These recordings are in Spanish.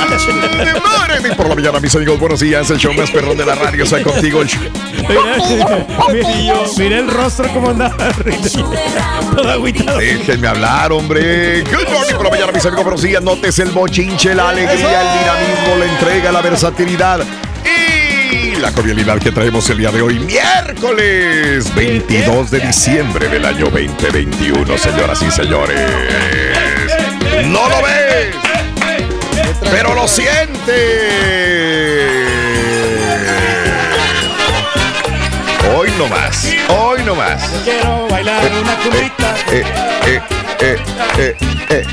Good por la mañana, mis amigos. Buenos días. El show más perrón de la radio. Soy contigo. El show. Mira el rostro como andaba. Todo agüitado. Déjenme hablar, hombre. Good morning por la mañana, mis amigos. Buenos días. Notes el bochinche, la alegría, el dinamismo, la entrega, la versatilidad y la cordialidad que traemos el día de hoy, miércoles 22 de diciembre del año 2021, señoras y señores. No lo ves, pero lo siente. Hoy no más, hoy no más. Quiero bailar una cumbita. Eh, eh, eh,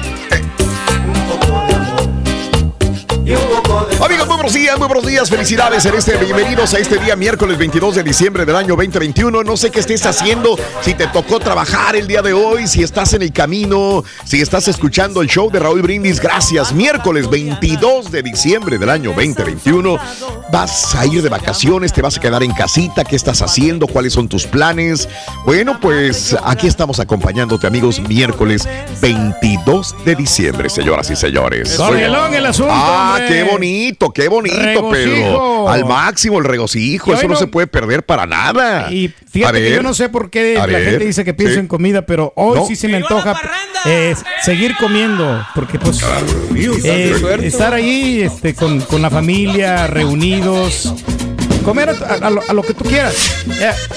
Amigos, muy buenos días, muy buenos días, felicidades en este, bienvenidos a este día miércoles 22 de diciembre del año 2021. No sé qué estés haciendo, si te tocó trabajar el día de hoy, si estás en el camino, si estás escuchando el show de Raúl Brindis, gracias. Miércoles 22 de diciembre del año 2021, vas a ir de vacaciones, te vas a quedar en casita, ¿qué estás haciendo? ¿Cuáles son tus planes? Bueno, pues aquí estamos acompañándote, amigos, miércoles 22 de diciembre, señoras y señores. Corrielón el asunto. Ah, qué bonito, qué bonito, Regocijo. Pedro. Al máximo el regocijo, eso no, no- se puede perder para nada. Y fíjate que yo no sé por qué la ver, gente dice que pienso sí. en comida, pero hoy No. sí se me antoja eh, seguir comiendo, porque pues eh, estar ahí este, con, con la familia, reunidos, comer a, a lo, a lo que tú quieras.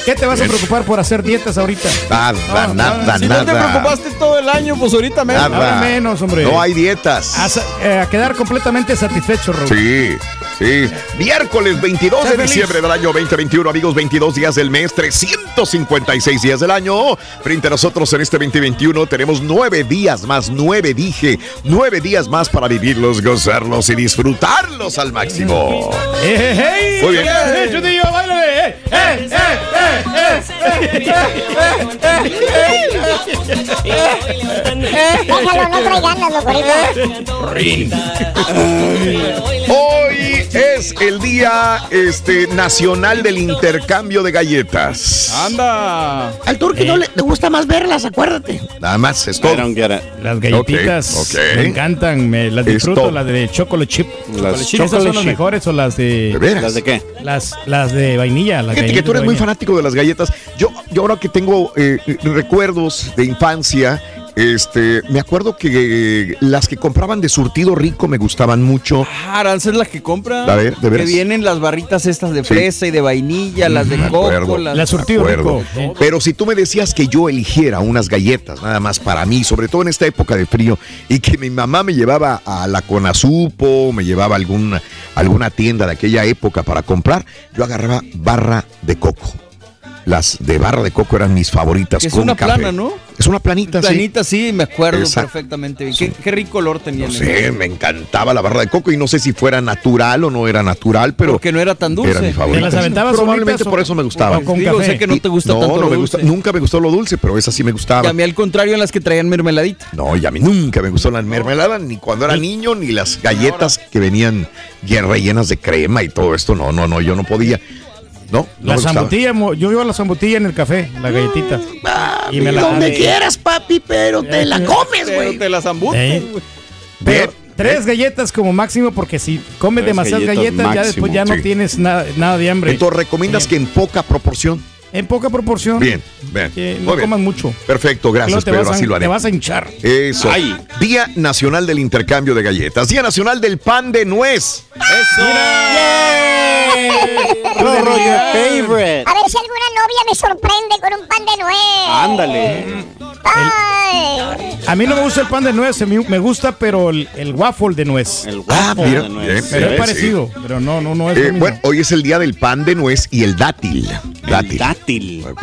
¿Qué te vas a preocupar por hacer dietas ahorita? Nada, No, nada, si nada. no te preocupaste todo el año, pues ahorita menos. Nada. Ahora menos, hombre. No hay dietas. A, eh, a quedar completamente satisfecho, Raúl. Sí, sí. Miércoles 22 Sé de feliz. diciembre del año 2021, amigos, 22 días del mes, 356 días del año. Frente a nosotros en este 2021 tenemos nueve días más, nueve dije, nueve días más para vivirlos, gozarlos y disfrutarlos al máximo. ¡Eh, eh, eh! Muy bien. ¡Eh, eh! ¡Eh, eh, eh, eh, Déjalo, no. Es el día este, nacional del intercambio de galletas. Anda. Al turqui no le, le gusta más verlas, acuérdate. Nada más, es todo. Las galletitas me encantan, me las disfruto, las de chocolate chip. Las chip ¿Esas son las mejores o las de ¿De veras? ¿Las de qué? las las de vainilla? Las que tú eres muy fanático de las galletas. Yo, yo ahora que tengo eh, recuerdos de infancia, este, me acuerdo que eh, las que compraban de surtido rico me gustaban mucho. Ah, Aranza es la que compra. A ver, ¿de veras? Que vienen las barritas estas de Sí. fresa y de vainilla, las de Me coco, acuerdo. las La surtido. Pero si tú me decías que yo eligiera unas galletas, nada más para mí, sobre todo en esta época de frío, y que mi mamá me llevaba a la Conasupo, me llevaba a alguna, alguna tienda de aquella época para comprar, yo agarraba barra de coco. Las de barra de coco eran mis favoritas. Que es con una café. plana, ¿no? Es una planita, sí. Planita, sí, me acuerdo Exacto. perfectamente bien. Qué, qué rico olor tenía. No sé, me encantaba la barra de coco y no sé si fuera natural o no era natural, pero Porque no era tan dulce. era mi ¿Te favorita. las aventabas Probablemente o- por eso me gustaba. o con Digo, café? sé que no te gusta no, tanto no lo me dulce. gusta, nunca me gustó lo dulce, pero esa sí me Y gustaba. a mí al contrario en las que traían mermeladita. No, y a mí nunca me gustó la mermelada, ni cuando era niño, ni las galletas que venían ya rellenas de crema y todo esto. No, no, no, yo no podía. No, no La zambutilla, yo vivo la zambutilla en el café, la galletita. y me la Donde quieras, papi, pero te la comes, Pero güey. te las embutes, Eh. Pero tres galletas como máximo, porque si comes demasiadas galletas galletas, ya después ya no tienes nada, nada de hambre. Entonces, ¿recomiendas que en poca proporción? en poca proporción. Bien, bien. Que no bien. comas mucho. Perfecto, gracias, Pedro, a- así lo haré. Te vas a hinchar. Eso. Ay. Día Nacional del Intercambio de Galletas. Día Nacional del Pan de Nuez. Eso. Rorro, your favorite. A ver si alguna novia me sorprende con un pan de nuez. Ándale. Ay. A mí no me gusta el pan de nuez, me gusta, pero el, el waffle de nuez. El Ah, guapo mira, de nuez. bien, Pero es parecido, pero no, no, no es Eh, lo mismo. bueno, hoy es el día del pan de nuez y el dátil. El Dátil. dátil. Ok.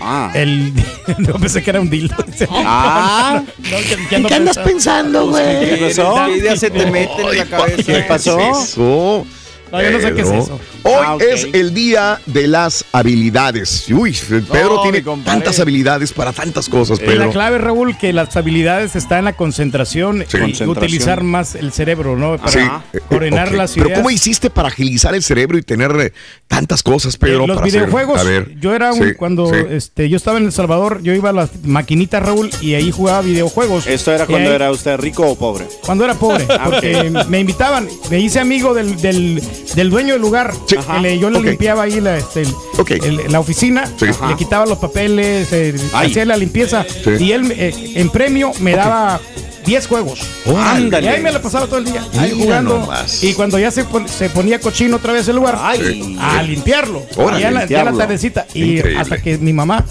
Ah. El, no pensé que era un dildo. Ah. No, que- que ¿En ando qué andas pensando. güey? ¿Qué pasó? ¿Qué idea se te mete en la cabeza? ¿Qué pasó? No, yo no sé qué es eso. Hoy Ah, es el día de las habilidades. Uy, Pedro No, tiene tantas habilidades para tantas cosas, La Pedro. clave, Raúl, que las habilidades están en la concentración Sí. y Concentración. utilizar más el cerebro, ¿no? Para Sí, eh, coordinar ok. las Pero. ¿cómo hiciste para agilizar el cerebro y tener eh, tantas cosas, Pedro? Eh, los para hacer? videojuegos, A ver. yo era un, Sí, cuando sí. este, yo estaba en El Salvador, yo iba a las maquinitas, Raúl, y ahí jugaba videojuegos. ¿Esto era cuando ahí- era usted rico o pobre? Cuando era pobre, Ah, porque me invitaban, me hice amigo del, del, del dueño del lugar. Sí. le- yo le limpiaba ahí la, este, el- Ok. el- la oficina, Sí. le quitaba los papeles, eh, hacía la limpieza, Sí. y él eh, en premio me daba 10 juegos. Y ahí me la pasaba todo el día, ahí Mira jugando. nomás. Y cuando ya se, pon- se ponía cochino otra vez el lugar, Ay. a limpiarlo. Ya, la, ya la tardecita. Y hasta que mi mamá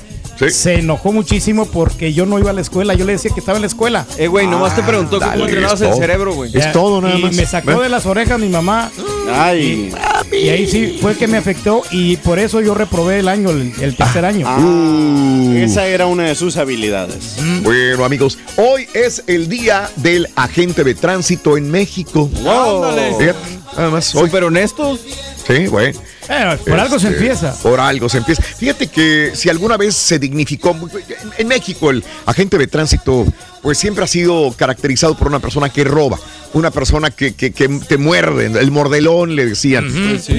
Sí. se enojó muchísimo porque yo no iba a la escuela. Yo le decía que estaba en la escuela. Eh, güey, nomás te preguntó Dale, cómo entrenabas es el todo. cerebro, güey. Es todo nada y más. me sacó Ve. de las orejas mi mamá. Ay. Y ahí sí fue que me afectó. Y por eso yo reprobé el año, el, el tercer año. Uh. Esa era una de sus habilidades. Bueno, amigos, hoy es el día del agente de tránsito en México. Ándale. Fíjate, nada más hoy. Súper honestos. Sí, güey. Eh, por algo se Este, empieza. Por algo se empieza. Fíjate que si alguna vez se dignificó, en, en México el agente de tránsito pues siempre ha sido caracterizado por una persona que roba, una persona que, que- que te muerde, el mordelón le decían.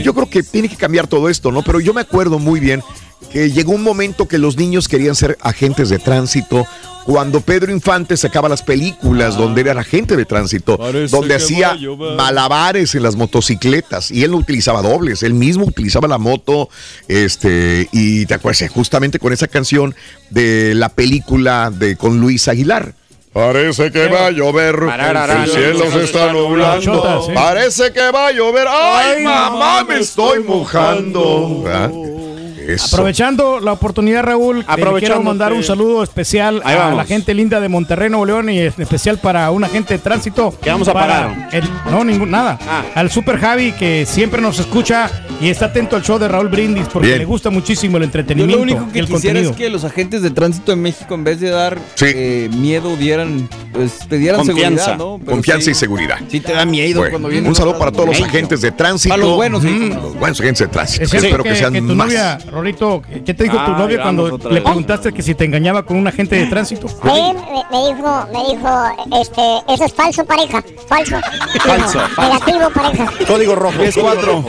Yo creo que tiene que cambiar todo esto, ¿no? Pero yo me acuerdo muy bien que llegó un momento que los niños querían ser agentes de tránsito. Cuando Pedro Infante sacaba las películas donde era agente de tránsito, donde hacía malabares en las motocicletas y él no utilizaba dobles, él mismo utilizaba la moto, este, y te acuerdas, justamente con esa canción de la película de con Luis Aguilar. Parece que va a llover, el cielo se está nublando, parece que va a llover, ay mamá, me estoy mojando. Eso. Aprovechando la oportunidad, Raúl, eh, quiero mandar un saludo especial Ahí a vamos. la gente linda de Monterrey, Nuevo León, y en especial para un agente de tránsito. ¿Qué vamos a pagar? el- no, ningún, nada. Ah. Al Super Javi, que siempre nos escucha y está atento al show de Raúl Brindis, porque Bien. le gusta muchísimo el Yo entretenimiento lo único que el quisiera contenido. es que los agentes de tránsito en México, en vez de dar Sí. eh, miedo, dieran, pues, te dieran Confianza. seguridad, ¿no? Pero Confianza sí, y seguridad. Sí te da miedo Bueno, cuando vienen. un saludo para todos los agentes de tránsito. Para los buenos, sí, Mm, los buenos agentes de tránsito. Es Espero que, que sean que tu más. novia Rorito, ¿qué te dijo tu Ay, novia cuando le vez. preguntaste que si te engañaba con un agente de tránsito? Sí, me, me dijo, me dijo, este, eso es falso, pareja. Falso. Falso. Negativo, pareja. Código rojo. 10-4.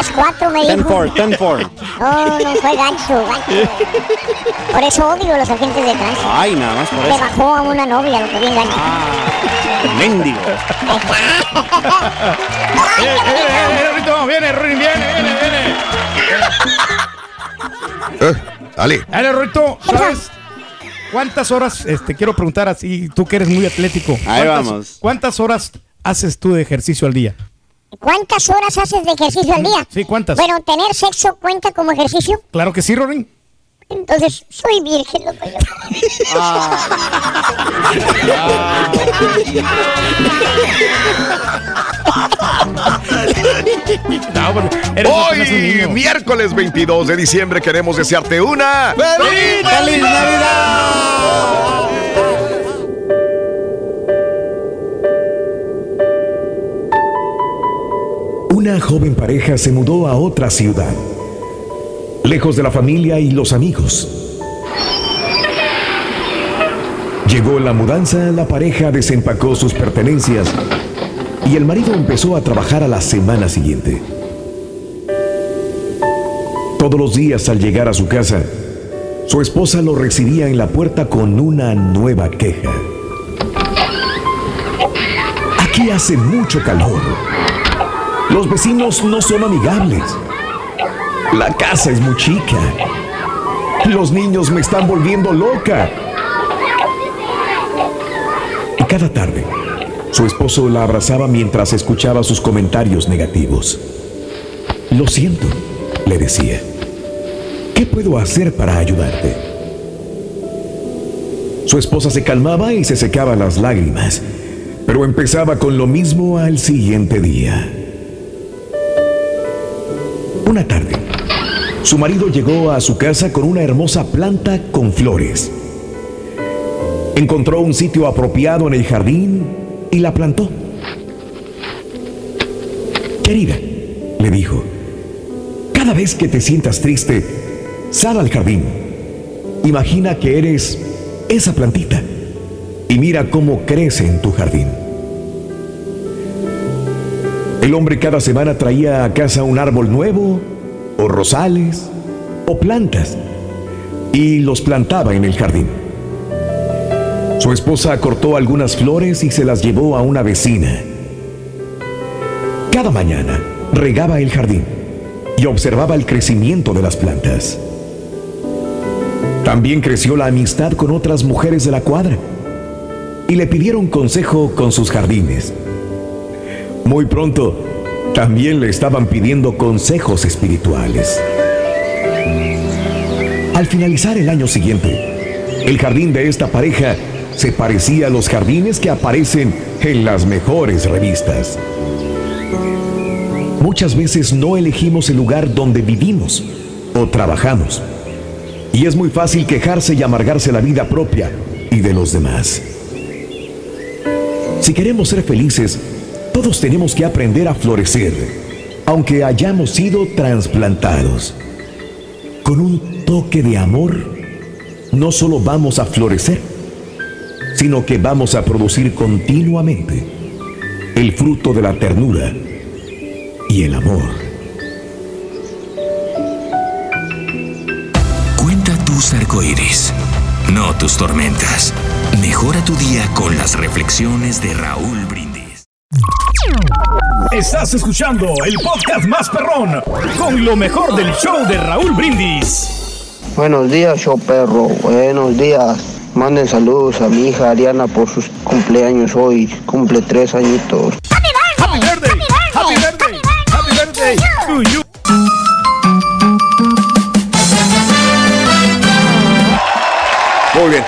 Es cuatro, me dijo. 10-4. 10-4. No, no fue gancho, gancho. Por eso odio a los agentes de tránsito. Ay, nada más por Le eso. bajó a una novia, lo que bien gancho. Mendigo. ¡Eh, eh, eh, Rorito! ¡Viene, viene, viene, viene! Eh, dale. Dale, ¿sabes? ¿Cuántas horas, este, quiero preguntar así, tú que eres muy atlético. Ahí ¿cuántas- vamos. ¿Cuántas horas haces tú de ejercicio al día? ¿Cuántas horas haces de ejercicio al día? Sí, ¿cuántas? Bueno, ¿tener sexo cuenta como ejercicio? Claro que sí, Rorín. Entonces, soy virgen, loco. yo. No, eres apenas un Hoy, miércoles 22 de diciembre, queremos desearte una ¡Feliz Navidad! Una joven pareja se mudó a otra ciudad, lejos de la familia y los amigos. Llegó la mudanza, la pareja desempacó sus pertenencias y el marido empezó a trabajar a la semana siguiente. Todos los días al llegar a su casa, su esposa lo recibía en la puerta con una nueva queja. Aquí hace mucho calor. Los vecinos no son amigables. La casa es muy chica. Los niños me están volviendo loca. Y cada tarde, su esposo la abrazaba mientras escuchaba sus comentarios negativos. Lo siento, le decía. ¿Qué puedo hacer para ayudarte? Su esposa se calmaba y se secaba las lágrimas, pero empezaba con lo mismo al siguiente día. Una tarde, su marido llegó a su casa con una hermosa planta con flores. Encontró un sitio apropiado en el jardín y la plantó. Querida, le dijo, cada vez que te sientas triste, sal al jardín. Imagina que eres esa plantita y mira cómo crece en tu jardín. El hombre cada semana traía a casa un árbol nuevo, o rosales, o plantas, y los plantaba en el jardín. Su esposa cortó algunas flores y se las llevó a una vecina. Cada mañana regaba el jardín y observaba el crecimiento de las plantas. También creció la amistad con otras mujeres de la cuadra y le pidieron consejo con sus jardines. Muy pronto, también le estaban pidiendo consejos espirituales. Al finalizar el año siguiente, el jardín de esta pareja se parecía a los jardines que aparecen en las mejores revistas. Muchas veces no elegimos el lugar donde vivimos o trabajamos. Y es muy fácil quejarse y amargarse la vida propia y de los demás. Si queremos ser felices, todos tenemos que aprender a florecer, aunque hayamos sido trasplantados. Con un toque de amor, no solo vamos a florecer, sino que vamos a producir continuamente el fruto de la ternura y el amor. Cuenta tus arcoíris, no tus tormentas. Mejora tu día con las reflexiones de Raúl Brindis. Estás escuchando el podcast más perrón con lo mejor del show de Raúl Brindis. Buenos días, show perro. Buenos días. Manden saludos a mi hija Ariana por sus cumpleaños hoy. Cumple tres añitos. Happy birthday, happy birthday, happy birthday to you. Muy bien.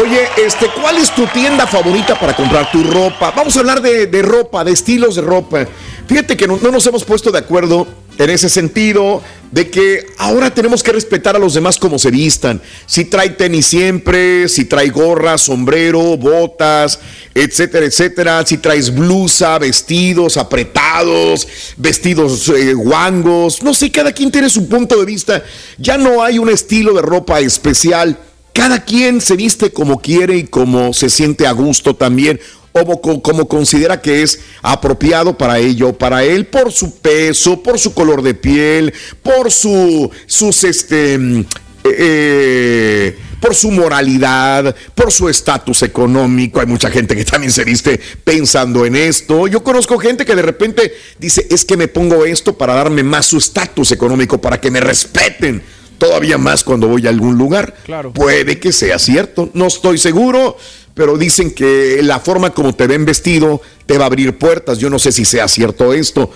Oye, este, ¿cuál es tu tienda favorita para comprar tu ropa? Vamos a hablar de, de ropa, de estilos de ropa. Fíjate que no, no nos hemos puesto de acuerdo en ese sentido de que ahora tenemos que respetar a los demás como se vistan. Si trae tenis siempre, si trae gorra, sombrero, botas, etcétera, etcétera. Si traes blusa, vestidos apretados, vestidos eh, guangos. No sé, cada quien tiene su punto de vista. Ya no hay un estilo de ropa especial. Cada quien se viste como quiere y como se siente a gusto también como, como, considera que es apropiado para ello, para él, por su peso, por su color de piel, por su, sus, este, mm, eh, por su moralidad, por su estatus económico. Hay mucha gente que también se viste pensando en esto. Yo conozco gente que de repente dice, es que me pongo esto para darme más su estatus económico, para que me respeten todavía más cuando voy a algún lugar. Claro. Puede que sea cierto, no estoy seguro, pero dicen que la forma como te ven vestido te va a abrir puertas. Yo no sé si sea cierto esto.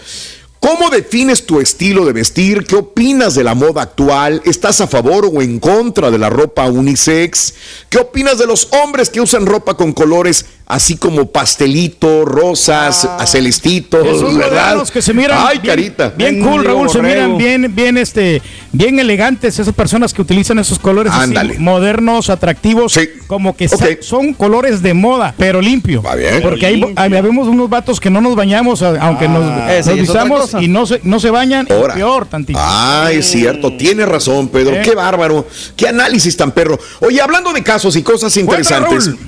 ¿Cómo defines tu estilo de vestir? ¿Qué opinas de la moda actual? ¿Estás a favor o en contra de la ropa unisex? ¿Qué opinas de los hombres que usan ropa con colores así como pastelito, rosas, Ah. celestitos, Esos ¿verdad? modernos que se miran Ay, bien, carita. bien cool, Raúl, se miran bien, bien, este, bien elegantes esas personas que utilizan esos colores así, Ándale. modernos, atractivos, como que son colores de moda, pero limpio. bien. Porque hay- vemos unos vatos que no nos bañamos, aunque nos, esa nos otra visamos y no se, no se bañan, Ahora. peor tantito. Ah, es cierto, tiene razón, Pedro. Eh. Qué bárbaro. Qué análisis tan perro. Oye, hablando de casos y cosas interesantes. Raúl.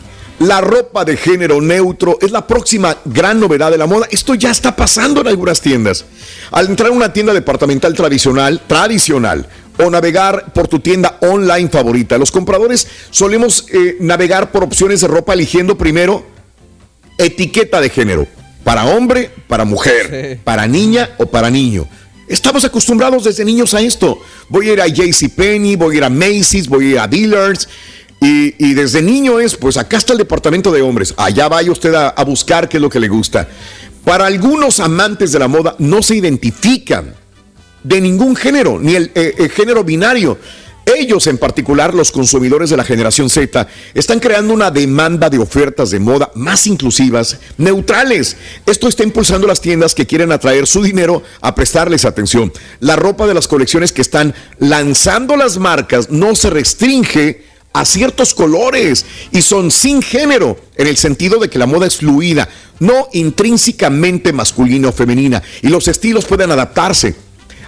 La ropa de género neutro es la próxima gran novedad de la moda. Esto ya está pasando en algunas tiendas. Al entrar a una tienda departamental tradicional, tradicional, o navegar por tu tienda online favorita, los compradores solemos eh, navegar por opciones de ropa eligiendo primero etiqueta de género. Para hombre, para mujer, para niña o para niño. Estamos acostumbrados desde niños a esto. Voy a ir a JCPenney, voy a ir a Macy's, voy a ir a Dillard's. Y, y desde niño es, pues acá está el departamento de hombres. Allá vaya usted a, a buscar qué es lo que le gusta. Para algunos amantes de la moda no se identifican de ningún género, ni el, eh, el género binario. Ellos en particular, los consumidores de la generación Z, están creando una demanda de ofertas de moda más inclusivas, neutrales. Esto está impulsando las tiendas que quieren atraer su dinero a prestarles atención. La ropa de las colecciones que están lanzando las marcas no se restringe a ciertos colores y son sin género, en el sentido de que la moda es fluida, no intrínsecamente masculina o femenina, y los estilos pueden adaptarse.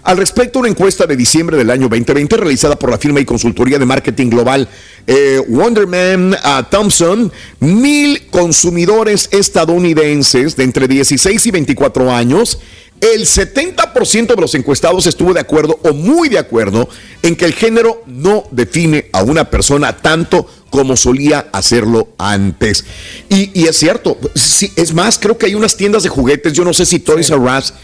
Al respecto, una encuesta de diciembre del año 2020 realizada por la firma y consultoría de marketing global eh, Wonderman ah, Thompson, mil consumidores estadounidenses de entre 16 y 24 años, el 70% de los encuestados estuvo de acuerdo o muy de acuerdo en que el género no define a una persona tanto como solía hacerlo antes. Y, y es cierto, sí, es más, creo que hay unas tiendas de juguetes, yo no sé si Toys R Us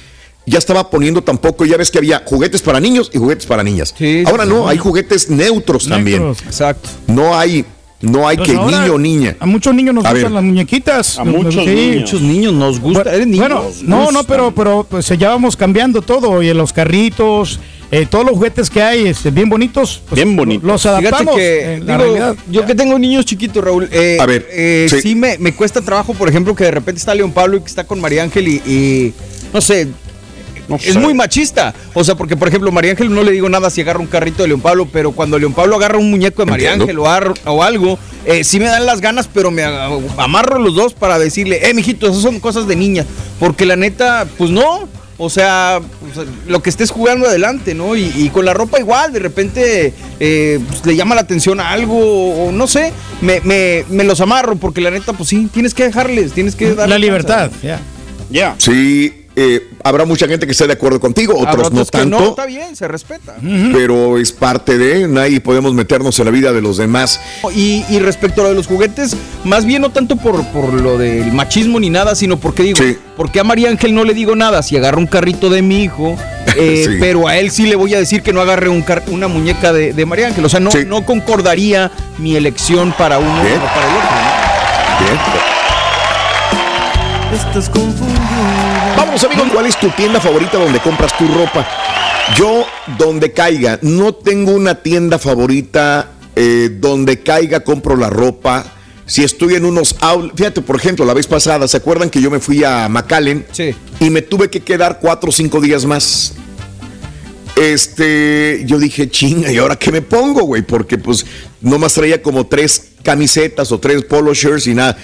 ya estaba poniendo tampoco, ya ves que había juguetes para niños y juguetes para niñas. Ahora sí, no, sí. hay juguetes neutros, también. Neutros. Exacto. No hay, no hay que niño o niña. A muchos niños nos A gustan ver. las muñequitas. A muchos niños. Muchos niños nos gusta. Bueno, no, no, pero, pero pues ya vamos cambiando todo y en los carritos, eh, todos los juguetes que hay, este, bien bonitos. pues, Bien bonito. Los adaptamos. que, en la digo, realidad. yo que tengo niños chiquitos, Raúl, eh, A ver, eh, sí. sí, me, me cuesta trabajo, por ejemplo, que de repente está León Pablo y que está con María Ángel y, y, no sé, es sé. muy machista. O sea, porque, por ejemplo, María Ángel no le digo nada si agarra un carrito de León Pablo, pero cuando León Pablo agarra un muñeco de María. Ángel o, ar- o algo, eh, sí me dan las ganas, pero me amarro los dos para decirle, eh, mijito, esas son cosas de niña. Porque la neta, pues no. O sea, pues, lo que estés jugando adelante, ¿no? Y, y con la ropa igual, de repente eh, pues, le llama la atención a algo, o, o no sé, me, me- me los amarro, porque la neta, pues sí, tienes que dejarles, tienes que dar La libertad, ya. Ya. Sí, eh, habrá mucha gente que esté de acuerdo contigo, otros no que tanto. no, está bien, se respeta. pero es parte de, nadie podemos meternos en la vida de los demás. Y, y respecto a lo de los juguetes, más bien no tanto por, por lo del machismo ni nada, sino porque digo, porque a María Ángel no le digo nada si agarra un carrito de mi hijo, eh, Sí. pero a él sí le voy a decir que no agarre un car- una muñeca de, de María Ángel. O sea, no, no concordaría mi elección para uno o para el otro. Bien. Estás confundido. Vamos amigos, ¿cuál es tu tienda favorita donde compras tu ropa? Yo, donde caiga, no tengo una tienda favorita eh, donde caiga, compro la ropa. Si estoy en unos outlets, fíjate, por ejemplo, la vez pasada, ¿se acuerdan que yo me fui a McAllen? Sí. Y me tuve que quedar cuatro o cinco días más. este, yo dije, chinga, ¿y ahora qué me pongo, güey? Porque pues nomás traía como tres camisetas o tres polo shirts y nada.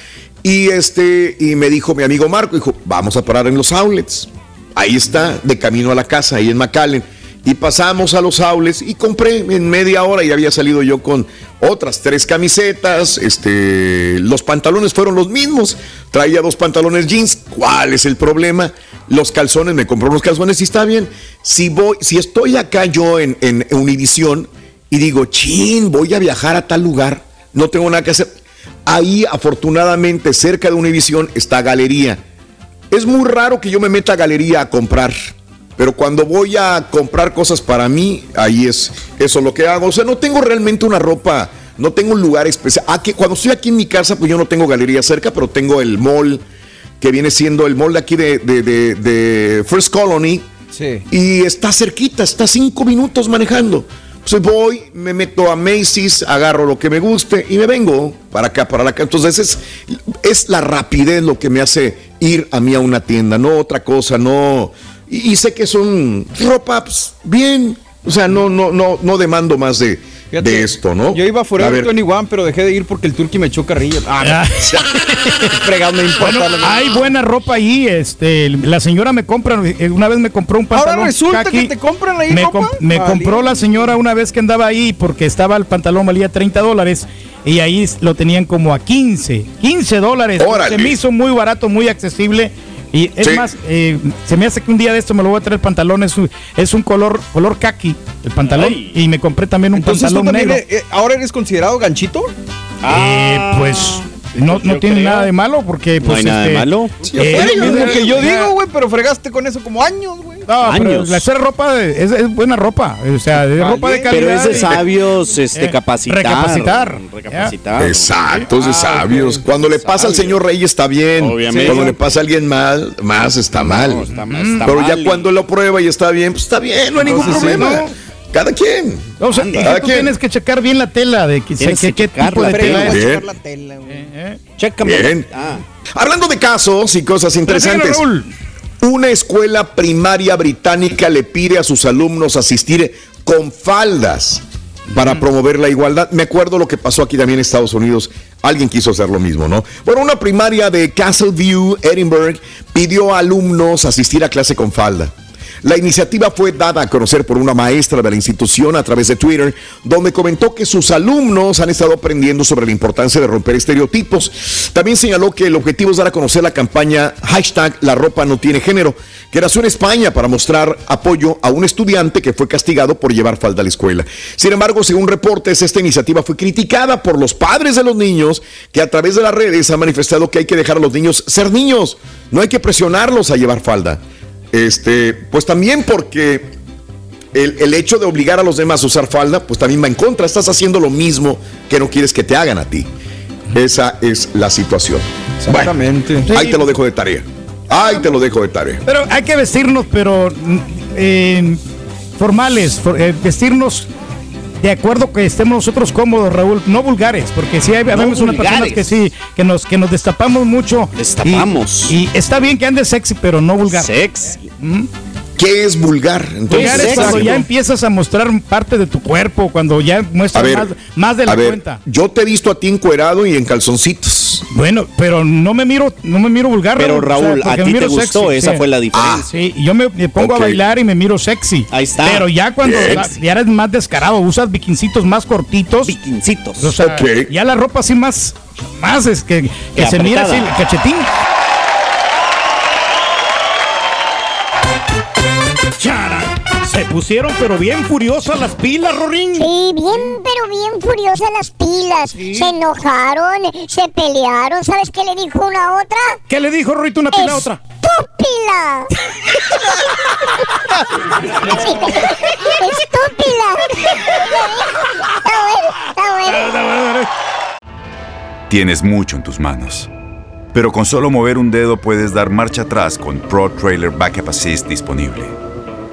Y este, y me dijo mi amigo Marco, dijo, vamos a parar en los outlets. Ahí está, de camino a la casa, ahí en McAllen. Y pasamos a los outlets y compré en media hora y había salido yo con otras tres camisetas. Este, los pantalones fueron los mismos. Traía dos pantalones jeans. ¿Cuál es el problema? Los calzones, me compró unos calzones y está bien. Si voy, si estoy acá yo en, en Univisión y digo, chin, voy a viajar a tal lugar, no tengo nada que hacer. Ahí, afortunadamente, cerca de Univisión está Galería. Es muy raro que yo me meta a Galería a comprar pero cuando voy a comprar cosas para mí, ahí es eso lo que hago. O sea, no tengo realmente una ropa, no tengo un lugar especial. Aquí, cuando estoy aquí en mi casa, pues yo no tengo galería cerca, pero tengo el mall, que viene siendo el mall de aquí de, de, First Colony. Sí. Y está cerquita, está cinco minutos manejando. Pues voy, me meto a Macy's, agarro lo que me guste y me vengo para acá, para acá. Entonces es, es la rapidez lo que me hace ir a mí a una tienda, no otra cosa, no y, sé que son ropa bien, o sea, no, no, no, no demando más de, de esto, ¿no? Yo iba a Forever 21, pero dejé de ir porque el turqui me echó carrilla. Ah, Fregado, me importa. hay buena ropa ahí, este, la señora me compra, eh, una vez me compró un pantalón Ahora resulta que te compran ahí me, me compró la señora una vez que andaba ahí porque estaba el pantalón valía 30 dólares y ahí lo tenían como a 15, 15 dólares. Se me hizo muy barato, muy accesible y es más, eh, se me hace que un día de esto me lo voy a traer el pantalón, es un, es un color, color kaki, el pantalón. Y me compré también un pantalón negro. Eh, ¿Ahora eres considerado ganchito? Eh, pues no, no tiene nada de malo porque pues no hay nada de este, malo. Eh, es lo que yo digo, güey, pero fregaste con eso como años, güey. No, años. la hacer ropa es, es, buena ropa, o sea, es ropa de calidad. Pero es de sabios este eh, capacitar. Recapacitar. Recapacitar. Exacto, es de sabios. Cuando le pasa al señor Rey está bien. Obviamente. Cuando le pasa a alguien mal, más está mal. está, está pero ya cuando lo prueba y está bien, pues está bien, no hay ningún problema. Cada quien. O sea, Cada tú quien. tienes que checar bien la tela de que, que, qué tipo de tela es. Checar la tela, eh, eh. Bien. Ah. Hablando de casos y cosas interesantes. Una escuela primaria británica le pide a sus alumnos asistir con faldas para promover la igualdad. Me acuerdo lo que pasó aquí también en Estados Unidos. Alguien quiso hacer lo mismo, ¿no? Bueno, una primaria de Castleview, Edinburgh, pidió a alumnos asistir a clase con falda. La iniciativa fue dada a conocer por una maestra de la institución a través de Twitter, donde comentó que sus alumnos han estado aprendiendo sobre la importancia de romper estereotipos. También señaló que el objetivo es dar a conocer la campaña hashtag La ropa no tiene género, que nació en España para mostrar apoyo a un estudiante que fue castigado por llevar falda a la escuela. Sin embargo, según reportes, esta iniciativa fue criticada por los padres de los niños, que a través de las redes han manifestado que hay que dejar a los niños ser niños, no hay que presionarlos a llevar falda. Este, pues también porque el, hecho de obligar a los demás a usar falda, pues también va en contra. Estás haciendo lo mismo que no quieres que te hagan a ti. Esa es la situación. Exactamente. ahí te lo dejo de tarea. Ahí te lo dejo de tarea. Pero hay que vestirnos, pero eh, formales, eh, vestirnos de acuerdo que estemos nosotros cómodos, Raúl, no vulgares, porque si hay, unas personas que sí, que nos, que nos destapamos mucho. Destapamos. Y, está bien que andes sexy, pero no vulgar. Sexy. ¿Mm? ¿Qué es vulgar? vulgar es cuando ya empiezas a mostrar parte de tu cuerpo, cuando ya muestras más, de la cuenta. Yo te he visto a ti encuerado y en calzoncitos. Bueno, pero no me miro, no me miro vulgar. Pero Raúl, a ti te gustó, esa fue la diferencia. Ah, sí, yo me, pongo a bailar y me miro sexy. Ahí está. Pero ya cuando ya eres más descarado, usas bikincitos más cortitos. Bikincitos. O sea, ya la ropa así más, más es que, que se mira así, cachetín. Se pusieron pero bien furiosas las pilas, Rorín. Sí, bien, pero bien furiosas las pilas. Se enojaron, se pelearon. ¿Sabes qué le dijo una a otra? ¿Qué le dijo Rorito una pila a otra? ¡Estúpila! ¡Estúpila! Está bueno, está bueno. Está bueno. Tienes mucho en tus manos. Pero con solo mover un dedo puedes dar marcha atrás con Pro Trailer Backup Assist disponible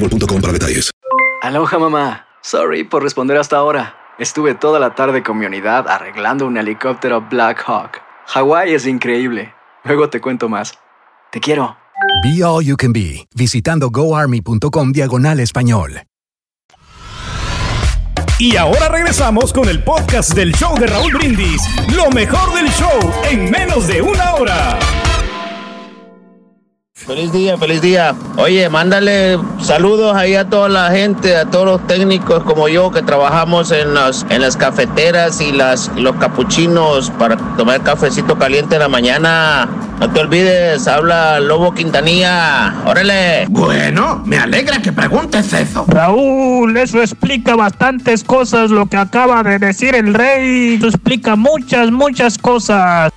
boostmobile.com para detalles. Aloha mamá. Sorry por responder hasta ahora. Estuve toda la tarde con mi unidad arreglando un helicóptero Black Hawk. Hawái es increíble. Luego te cuento más. Te quiero. Be All You Can Be, visitando goarmy.com diagonal español. Y ahora regresamos con el podcast del show de Raúl Brindis. Lo mejor del show en menos de una hora. Feliz día, feliz día. Oye, mándale saludos ahí a toda la gente, a todos los técnicos como yo que trabajamos en las, en las cafeteras y las, los capuchinos para tomar cafecito caliente en la mañana. No te olvides, habla Lobo Quintanilla. Órale. Bueno, me alegra que preguntes eso. Raúl, eso explica bastantes cosas lo que acaba de decir el rey. Eso explica muchas, muchas cosas.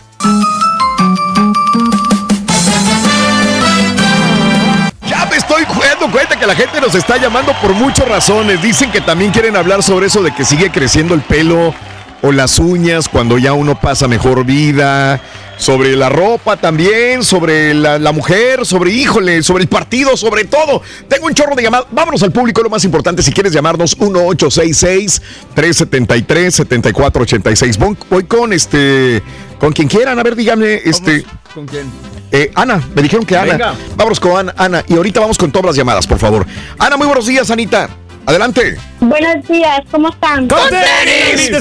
La gente nos está llamando por muchas razones. Dicen que también quieren hablar sobre eso de que sigue creciendo el pelo o las uñas cuando ya uno pasa mejor vida. Sobre la ropa también, sobre la, la mujer, sobre híjole, sobre el partido, sobre todo. Tengo un chorro de llamadas. Vámonos al público, lo más importante. Si quieres llamarnos, 1-866-373-7486. Voy- con este. Con quien quieran. A ver, díganme, este. ¿Con quién? Eh, Ana, me dijeron que Ana. Venga. Vámonos con Ana, Ana. Y ahorita vamos con todas las llamadas, por favor. Ana, muy buenos días, Anita. Adelante. Buenos días, ¿cómo están?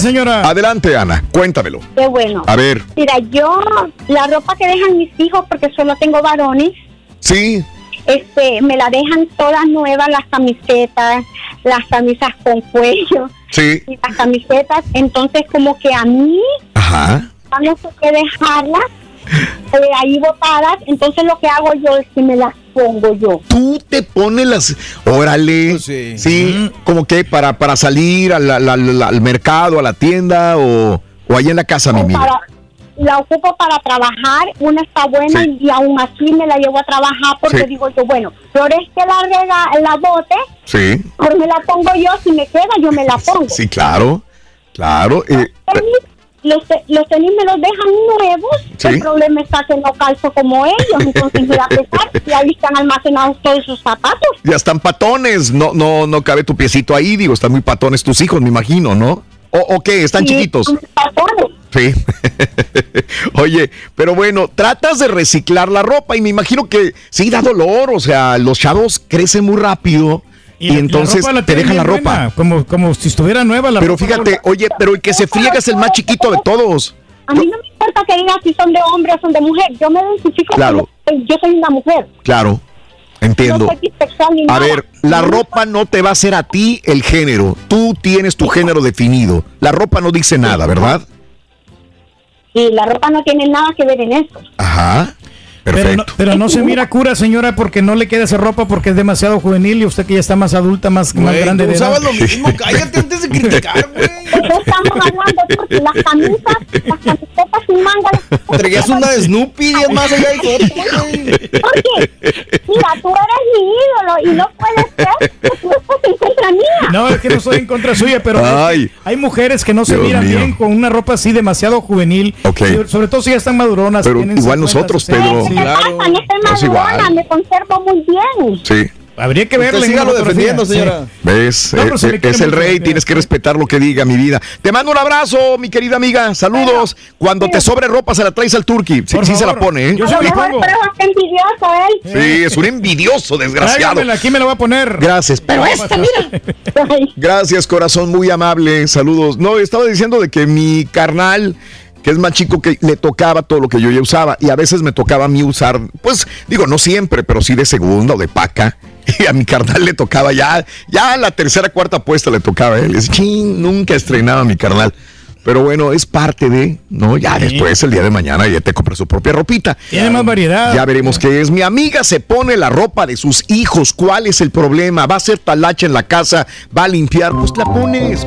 señora. Adelante, Ana. Cuéntamelo. Qué bueno. A ver. Mira, yo, la ropa que dejan mis hijos, porque solo tengo varones, Sí. este, me la dejan todas nuevas, las camisetas, las camisas con cuello, Sí. y las camisetas, entonces como que a mí, Ajá. no sé qué dejarlas eh, ahí botadas, entonces lo que hago yo es que me las pongo yo. Tú te pones las. Órale. sí. como que para, para salir al, al- al- al mercado, a la tienda o, o ahí en la casa, mi la ocupo para trabajar, una está buena y, y aún así me la llevo a trabajar porque Sí. digo yo, bueno, peor es que la rega, la bote, Sí. pues me la pongo yo, si me queda yo me la pongo. Sí, claro. Claro. eh, los, te- los tenis me los dejan nuevos, Sí. el problema está que no calzo como ellos, entonces voy a pesar y ahí están almacenados todos sus zapatos. ya están patones. No, no, no cabe tu piecito ahí. Digo, están muy patones tus hijos, me imagino, ¿no? ¿O, o qué? ¿Están Sí, chiquitos? patones. Sí. Oye, pero bueno, tratas de reciclar la ropa y me imagino que sí da dolor, o sea, los chavos crecen muy rápido y, entonces la te dejan la ropa. buena, como, como si estuviera nueva la Pero ropa. fíjate, oye, pero el que se friega es el más chiquito de todos. A mí no me importa que digan si son de hombre o son de mujer, yo me identifico Claro. como yo soy una mujer. Claro, entiendo. No soy A ver, la ropa no te va a hacer a ti el género. Tú tienes tu género definido. La ropa no dice nada, ¿verdad? Y la ropa no tiene nada que ver en eso. Ajá. Pero no, pero no se mira cura, señora, porque no le queda esa ropa porque es demasiado juvenil y usted que ya está más adulta, más, más grande de edad. cállate antes de criticar, güey. Eso estamos hablando porque las camisas, las camisetas sin manga. las- Traías una de Snoopy y es más allá de todo, güey. Oye, mira, tú eres mi ídolo y no puedes ser que tú estás en contra mía. No, es que no estoy en contra suya, pero Ay. hay mujeres que no se Dios miran mío. bien con una ropa así demasiado juvenil. Y Sobre todo si ya están maduronas. Pero igual 50, nosotros, 60. Pedro. ¿Qué pasa? No estoy Es igual. madurona, me conservo muy bien. Sí. Habría que verle. Sígalo defendiendo, Sí. señora. ¿Ves? No, pero Eh, eh, es el rey, tienes que respetar lo que diga mi vida. Te mando un abrazo, mi querida amiga. Saludos. Cuando te sobre ropa se la traes al turqui. Sí, sí se la pone, ¿eh? Yo la mejor eso está envidioso él. Sí, es un envidioso, desgraciado. Tráigamela, aquí me la voy a poner. Gracias. Pero este, mira. Gracias, corazón, muy amable. Saludos. No, estaba diciendo de que mi carnal, que es más chico, que le tocaba todo lo que yo ya usaba. Y a veces me tocaba a mí usar, pues, digo, no siempre, pero sí de segunda o de paca. Y a mi carnal le tocaba ya, ya la tercera, cuarta puesta le tocaba a él. Es ching, nunca estrenaba mi carnal. Pero bueno, es parte de, ¿no? Ya después, el día de mañana, ya te compra su propia ropita. Tiene más variedad. Ya veremos qué es. Mi amiga se pone la ropa de sus hijos. ¿Cuál es el problema? ¿Va a hacer talacha en la casa? ¿Va a limpiar? Pues la pones.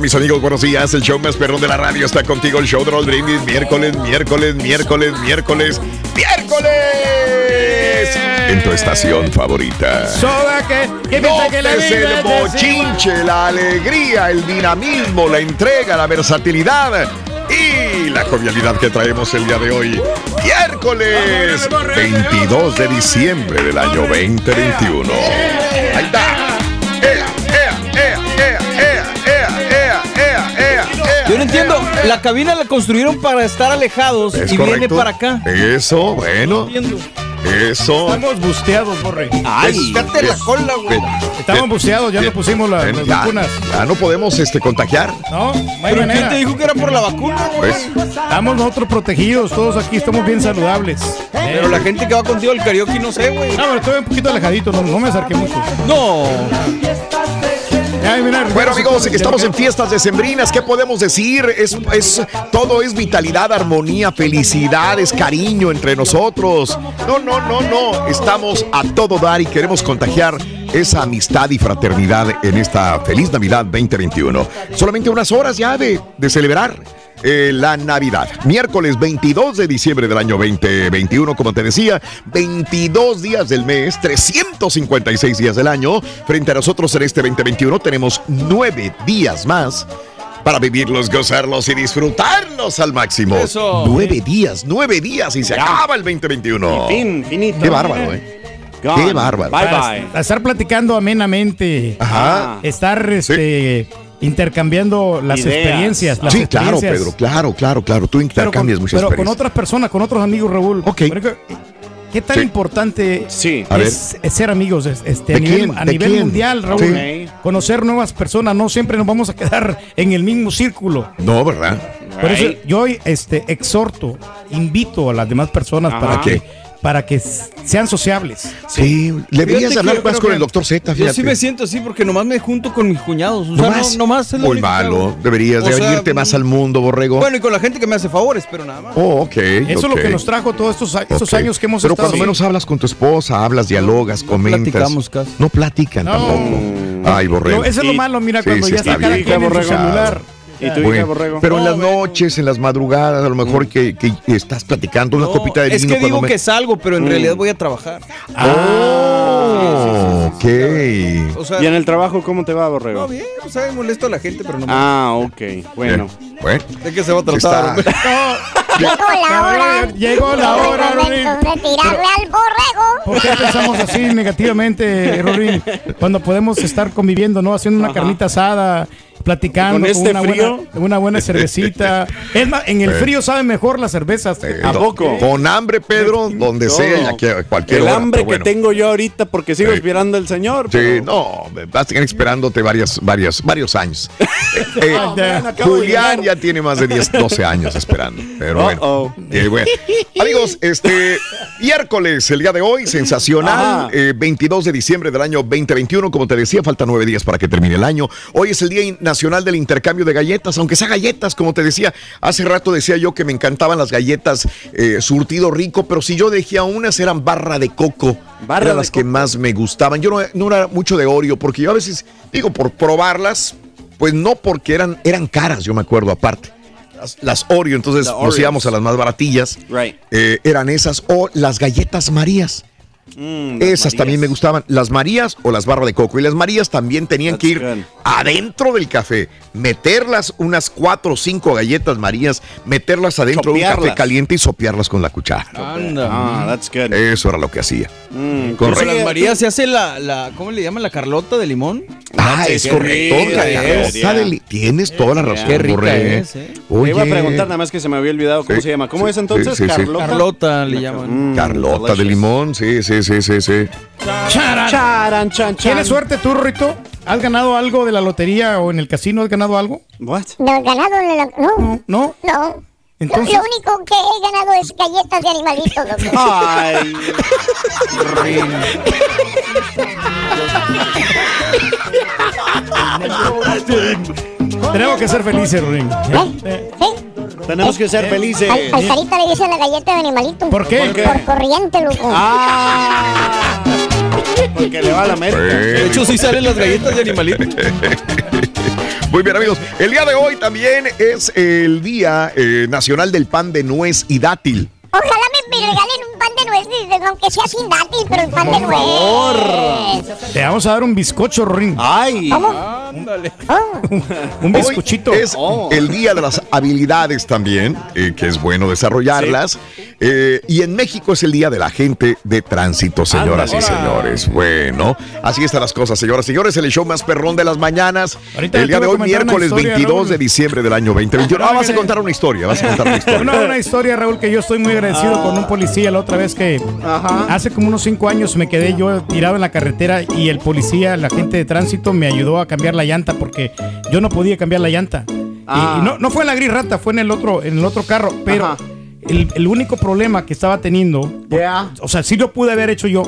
Mis amigos, buenos días. El show más perrón de la radio está contigo. El show de Raúl Brindis. Miércoles, miércoles, miércoles, miércoles, miércoles. En tu estación favorita. Soda que, que la vida el bochinche, la alegría, el dinamismo, la entrega, la versatilidad y la jovialidad que traemos el día de hoy. Miércoles 22 de diciembre del año 2021. Ahí está. La cabina la construyeron para estar alejados ¿Es y viene para acá. Eso, bueno. Eso. Estamos busteados, Borre. Ay, fíjate la cola, güey. Estamos busteados, ya no pusimos la- las ya, vacunas. ya no podemos este, contagiar. No, no hay ¿Pero quién te dijo que era por la vacuna, güey? ¿Ves? Estamos nosotros protegidos, todos aquí estamos bien saludables. Pero la gente que va contigo al karaoke no sé, güey. No, pero estoy un poquito alejadito, no, no me acerqué mucho. No. Bueno amigos, estamos en fiestas decembrinas, ¿qué podemos decir? Es, es, todo es vitalidad, armonía, felicidad, es cariño entre nosotros. No, no, no, no, estamos a todo dar y queremos contagiar esa amistad y fraternidad en esta feliz Navidad 2021. Solamente unas horas ya de, de celebrar eh, la Navidad. Miércoles 22 de diciembre del año 2021, como te decía, 22 días del mes, 356 días del año. Frente a nosotros en este 2021 tenemos nueve días más para vivirlos, gozarlos y disfrutarlos al máximo. Eso. Nueve días, nueve días y se acaba el 2021. Fin, finito. Qué bárbaro, ¿eh? Gone. Qué bárbaro. Bye bye. estar platicando amenamente, Ajá. estar este, intercambiando las Ideas. experiencias. Las Sí, claro. Pedro, claro, claro, claro. Tú Pero con, intercambias muchas pero con otras personas, con otros amigos, Raúl. Ok. ¿Qué, tan Sí. importante Sí. Es, es ser amigos es- este, a ¿De nivel, mundial, Raúl? Conocer nuevas personas, no siempre nos vamos a quedar en el mismo círculo. No, ¿verdad? Por eso yo hoy este, exhorto, invito a las demás personas Ajá. para que, ¿Qué? Para que sean sociables. Sí, deberías Fíjate hablar más pero con que- el doctor Z, Yo fíjate. sí me siento así porque nomás me junto con mis cuñados. O No sea, no, nomás es lo Muy malo. Deberías de sea, irte más al mundo, borrego. Bueno, y con la gente que me hace favores, pero nada más. oh, ok. Eso es lo que nos trajo todos estos, a- estos años que hemos Pero estado. cuando menos hablas con tu esposa, hablas, dialogas, comentas. platicamos casi. No platican No. tampoco. Ay, borrego. Eso es lo malo, mira, Sí, cuando sí, ya está está cada quien en su celular. ¿Y hija, Bueno, borrego? pero en las ven. noches, en las madrugadas, a lo mejor que, que estás platicando una No, copita de vino es que digo me- que salgo, pero en Mm. realidad voy a trabajar. Oh, ok. O sea, ¿Y en el trabajo cómo te va, Borrego? no, bien, o sea, molesto a la gente, pero no me Ah, ok. Bueno. Bueno, ¿De qué se va a tratar? Llegó la hora. Llegó la hora, de tirarle al borrego. ¿Por qué pensamos así negativamente, Rorín? Cuando podemos estar conviviendo, ¿no? Haciendo una carnita asada, platicando ¿Con este una, frío? Buena, una buena cervecita. Es más, en el frío saben mejor las cervezas. ¿A poco? Con hambre, Pedro, donde sea aquí cualquier El hora, hambre bueno. que tengo yo ahorita porque sigo Sí. esperando al señor. Sí, pero- no, vas a tener esperándote varias, varias, varios años. Eh, Oh, man, Julián ya tiene más de 10, 12 años esperando. Pero bueno. Eh, bueno. Amigos, este miércoles, el día de hoy, sensacional, Ajá. eh, 22 de diciembre del año 2021. Como te decía, faltan nueve días para que termine el año. Hoy es el Día Nacional del Intercambio de Galletas, aunque sea galletas, como te decía. Hace rato decía yo que me encantaban las galletas eh, surtido rico, pero si yo dejé unas eran barra de coco. Barra eran de las que más me gustaban. Yo no, no era mucho de Oreo, porque yo a veces, digo, por probarlas, pues no porque eran, eran caras, yo me acuerdo aparte. Las, las Oreo, entonces nos íbamos a las más baratillas. Right. Eh, eran esas o las galletas Marías. Mm, Esas también me gustaban, las Marías o las barras de coco. Y las Marías también tenían que ir good. adentro del café, meterlas unas cuatro o cinco galletas Marías, meterlas adentro de un café caliente y sopearlas con la cuchara. Anda. Ah, that's good. Eso era lo que hacía. Mm, Correcto. Con las Marías se hace la, la, ¿cómo le llaman? La Carlota de limón. Ah, Sí, es correcto. rica. Carlota de li- Tienes toda la razón, Qué rica es, ¿eh? Te iba a Oye. preguntar, nada más que se me había olvidado cómo Sí, se llama. ¿Cómo sí, es entonces? sí, sí, sí. Carlota. Carlota le llaman. Mm, Carlota de limón, sí, sí, sí, sí, sí. Charan. Charan, chan, chan. ¿Tienes suerte tú, Rito? ¿Has ganado algo de la lotería o en el casino has ganado algo? What? No he ganado en la... No, ¿No? no. Entonces- Lo, único que he ganado es galletas de animalitos, loco. Ay. Tenemos que ser felices, Rorín. ¿Eh? ¿Sí? Tenemos que ser felices. Al, al carita le dicen la galleta de animalito. ¿Por qué? ¿Por qué? Por corriente, loco. Ah. Porque le va a la América. De hecho, sí salen las galletas de animalito. Muy bien, amigos. El día de hoy también es el Día eh, Nacional del Pan de Nuez y Dátil. Ojalá me, me regalen de nuez, aunque sea sin dátil, pero el pan de Por favor. nuez. Te vamos a dar un bizcocho, Rorín. Ay. Ándale. Un Hoy bizcochito. es Oh. el Día de las Habilidades también, eh, que es bueno desarrollarlas. Eh, y en México es el Día de la Gente de Tránsito, señoras y señores. Bueno, así están las cosas, señoras y señores. El show más perrón de las mañanas. Ahorita el día de hoy, miércoles historia, 22 Raúl. de diciembre del año 2021. Ah, vas a contar una historia, vas a contar una historia. Una, una historia, Raúl, que yo estoy muy agradecido con un policía la otra vez que Ajá. hace como unos cinco años me quedé yo tirado en la carretera y el policía, la gente de tránsito, me ayudó a cambiar la llanta porque yo no podía cambiar la llanta. Ah. Y, no, no fue en la gris rata, fue en el otro, en el otro carro, pero Ajá. el, el único problema que estaba teniendo, Yeah. o sea, sí lo pude haber hecho yo,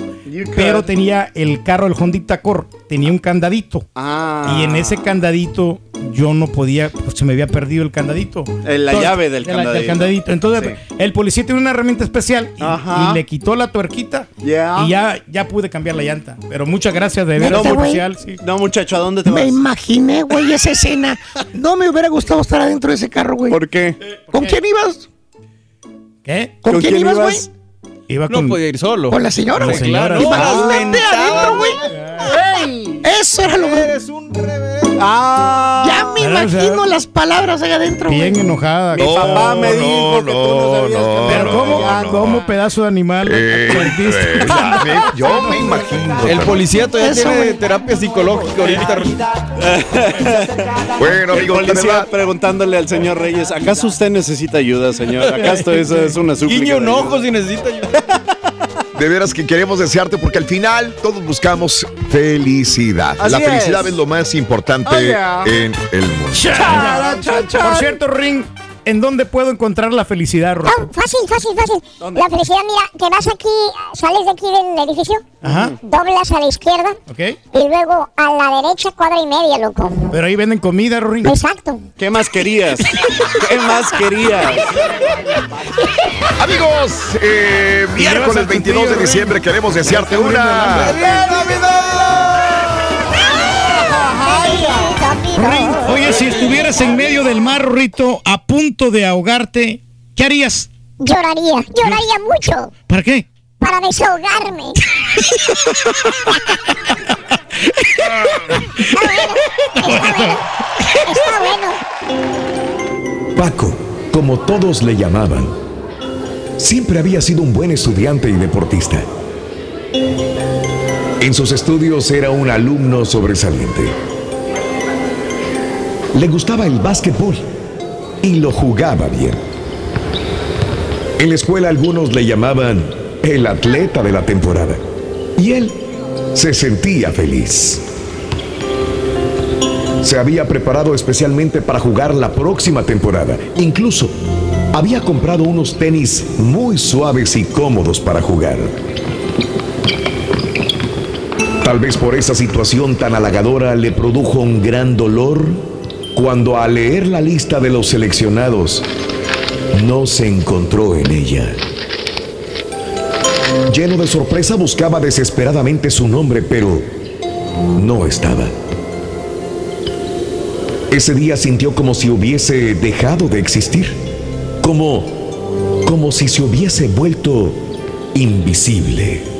pero tenía el carro, el Honda Accord, tenía un candadito. Ah. Y en ese candadito yo no podía, pues se me había perdido el candadito. Eh, la llave del de la- candadito. Entonces Sí. el policía tiene una herramienta especial y, Ajá. y le quitó la tuerquita Yeah. y ya, ya pude cambiar la llanta. Pero muchas gracias de No, mu- oficial. sí. no, muchacho, ¿a dónde te Me vas? imaginé, güey, esa escena. No me hubiera gustado estar adentro de ese carro, güey. ¿Por qué? ¿Con quién ibas? ¿Qué? ¿Con, quién, ibas, güey? Iba No con, podía ir solo. Con la señora, güey. Imagínate Ah, adentro, güey. Eso era lo que... Eres un rebelde. Ah. Ya me Pero, o sea, imagino las palabras ahí adentro, güey. Bien enojada. Mi papá me dijo que tú no sabías no, cambiar Pero ¿cómo, pedazo de animal? Eh, eh, yo me imagino. El policía todavía Eso, tiene güey. terapia psicológica ahorita. Bueno, El amigos, de policía preguntándole al señor Reyes, ¿acaso usted necesita ayuda, señor? ¿Acaso esto es, es una súplica? Guiño un ojo si necesita ayuda. De veras que queremos desearte porque al final todos buscamos felicidad. Así la felicidad es. es. lo más importante Oh, yeah. en el mundo. Por cierto, Ring, ¿en dónde puedo encontrar la felicidad, Ro? Ah, fácil, fácil, fácil. ¿Dónde? La felicidad, mira, te vas aquí, sales de aquí del edificio, Ajá, doblas a la izquierda ok. y luego a la derecha cuadra y media, loco. Pero ahí venden comida, Ring. Exacto. ¿Qué más querías? ¿Qué más querías? Amigos, eh, miércoles a tu 22 de diciembre queremos desearte una. Ring, oye, si estuvieras en medio del mar, Rito, a punto de ahogarte, ¿qué harías? Lloraría, lloraría mucho ¿Para qué? para desahogarme. está bueno, está bueno, está bueno. Paco, como todos le llamaban, siempre había sido un buen estudiante y deportista. En sus estudios era un alumno sobresaliente. Le gustaba el básquetbol y lo jugaba bien. En la escuela algunos le llamaban el atleta de la temporada y él se sentía feliz. Se había preparado especialmente para jugar la próxima temporada. Incluso había comprado unos tenis muy suaves y cómodos para jugar. Tal vez por esa situación tan halagadora le produjo un gran dolor cuando al leer la lista de los seleccionados no se encontró en ella. Lleno de sorpresa buscaba desesperadamente su nombre, pero no estaba. Ese día sintió como si hubiese dejado de existir, como como si se hubiese vuelto invisible.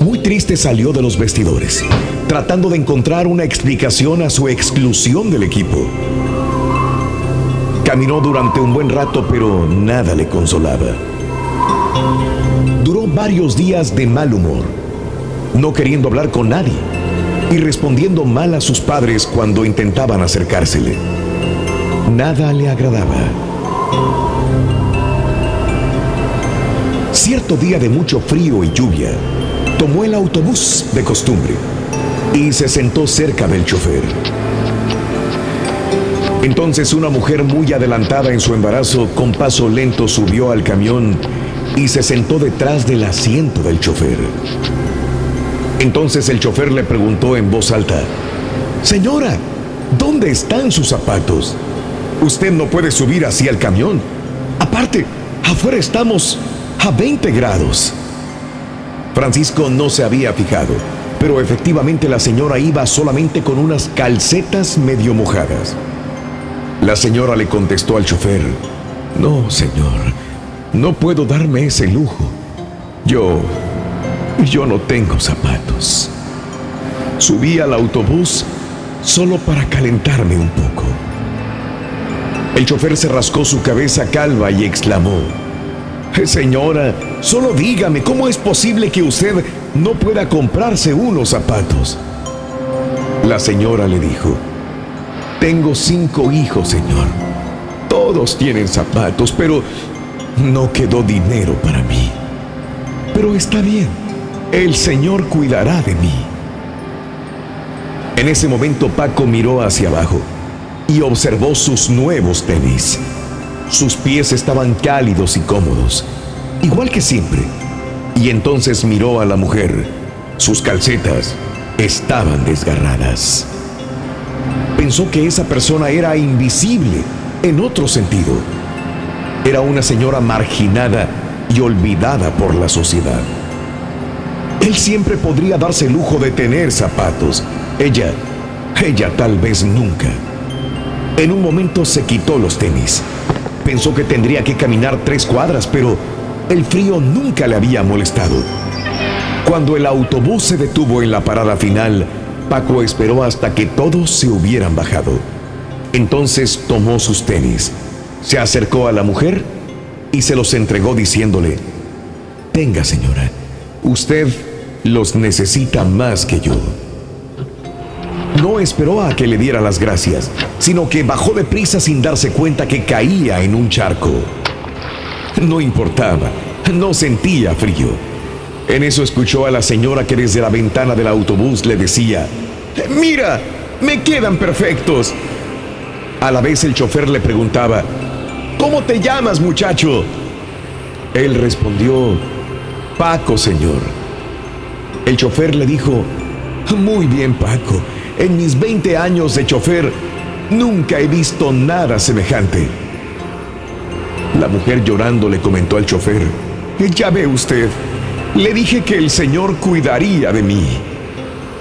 Muy triste salió de los vestidores, tratando de encontrar una explicación a su exclusión del equipo. Caminó durante un buen rato, pero nada le consolaba. Duró varios días de mal humor, no queriendo hablar con nadie y respondiendo mal a sus padres cuando intentaban acercársele. Nada le agradaba. Cierto día de mucho frío y lluvia, tomó el autobús de costumbre y se sentó cerca del chofer. Entonces una mujer muy adelantada en su embarazo con paso lento subió al camión y se sentó detrás del asiento del chofer. Entonces el chofer le preguntó en voz alta, Señora, ¿dónde están sus zapatos? Usted no puede subir así al camión. Aparte, afuera estamos a 20 grados. Francisco no se había fijado, pero efectivamente la señora iba solamente con unas calcetas medio mojadas. La señora le contestó al chofer, no, señor, no puedo darme ese lujo. Yo, yo no tengo zapatos. Subí al autobús solo para calentarme un poco. El chofer se rascó su cabeza calva y exclamó, Señora, solo dígame, ¿cómo es posible que usted no pueda comprarse unos zapatos? La señora le dijo, tengo cinco hijos, señor. Todos tienen zapatos, pero no quedó dinero para mí. Pero está bien, el Señor cuidará de mí. En ese momento Paco miró hacia abajo y observó sus nuevos tenis. Sus pies estaban cálidos y cómodos, igual que siempre. Y entonces miró a la mujer. Sus calcetas estaban desgarradas. Pensó que esa persona era invisible en otro sentido. Era una señora marginada y olvidada por la sociedad. Él siempre podría darse el lujo de tener zapatos. Ella, ella tal vez nunca. En un momento se quitó los tenis. Pensó que tendría que caminar tres cuadras, pero el frío nunca le había molestado. Cuando el autobús se detuvo en la parada final, Paco esperó hasta que todos se hubieran bajado. Entonces tomó sus tenis, se acercó a la mujer y se los entregó diciéndole, Tenga señora, usted los necesita más que yo. No esperó a que le diera las gracias, sino que bajó de prisa sin darse cuenta que caía en un charco. No importaba, no sentía frío. En eso escuchó a la señora que desde la ventana del autobús le decía, Mira, me quedan perfectos. A la vez el chofer le preguntaba, ¿Cómo te llamas muchacho? Él respondió, Paco, señor. El chofer le dijo, Muy bien, Paco. En mis 20 años de chofer, nunca he visto nada semejante. La mujer llorando le comentó al chofer, Ya ve usted, le dije que el Señor cuidaría de mí.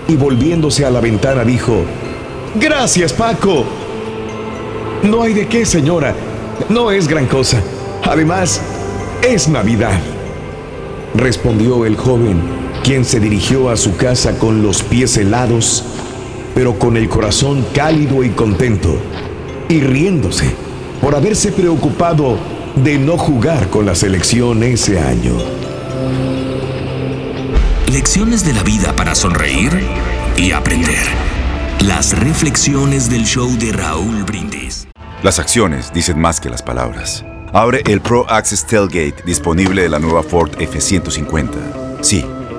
Y volviéndose a la ventana dijo, Gracias, Paco. No hay de qué, señora. No es gran cosa. Además, es Navidad. Respondió el joven, quien se dirigió a su casa con los pies helados, pero con el corazón cálido y contento, y riéndose por haberse preocupado de no jugar con la selección ese año. Lecciones de la vida para sonreír y aprender. Las reflexiones del show de Raúl Brindis. Las acciones dicen más que las palabras. Abre el Pro Access Tailgate disponible de la nueva Ford F-150. Sí,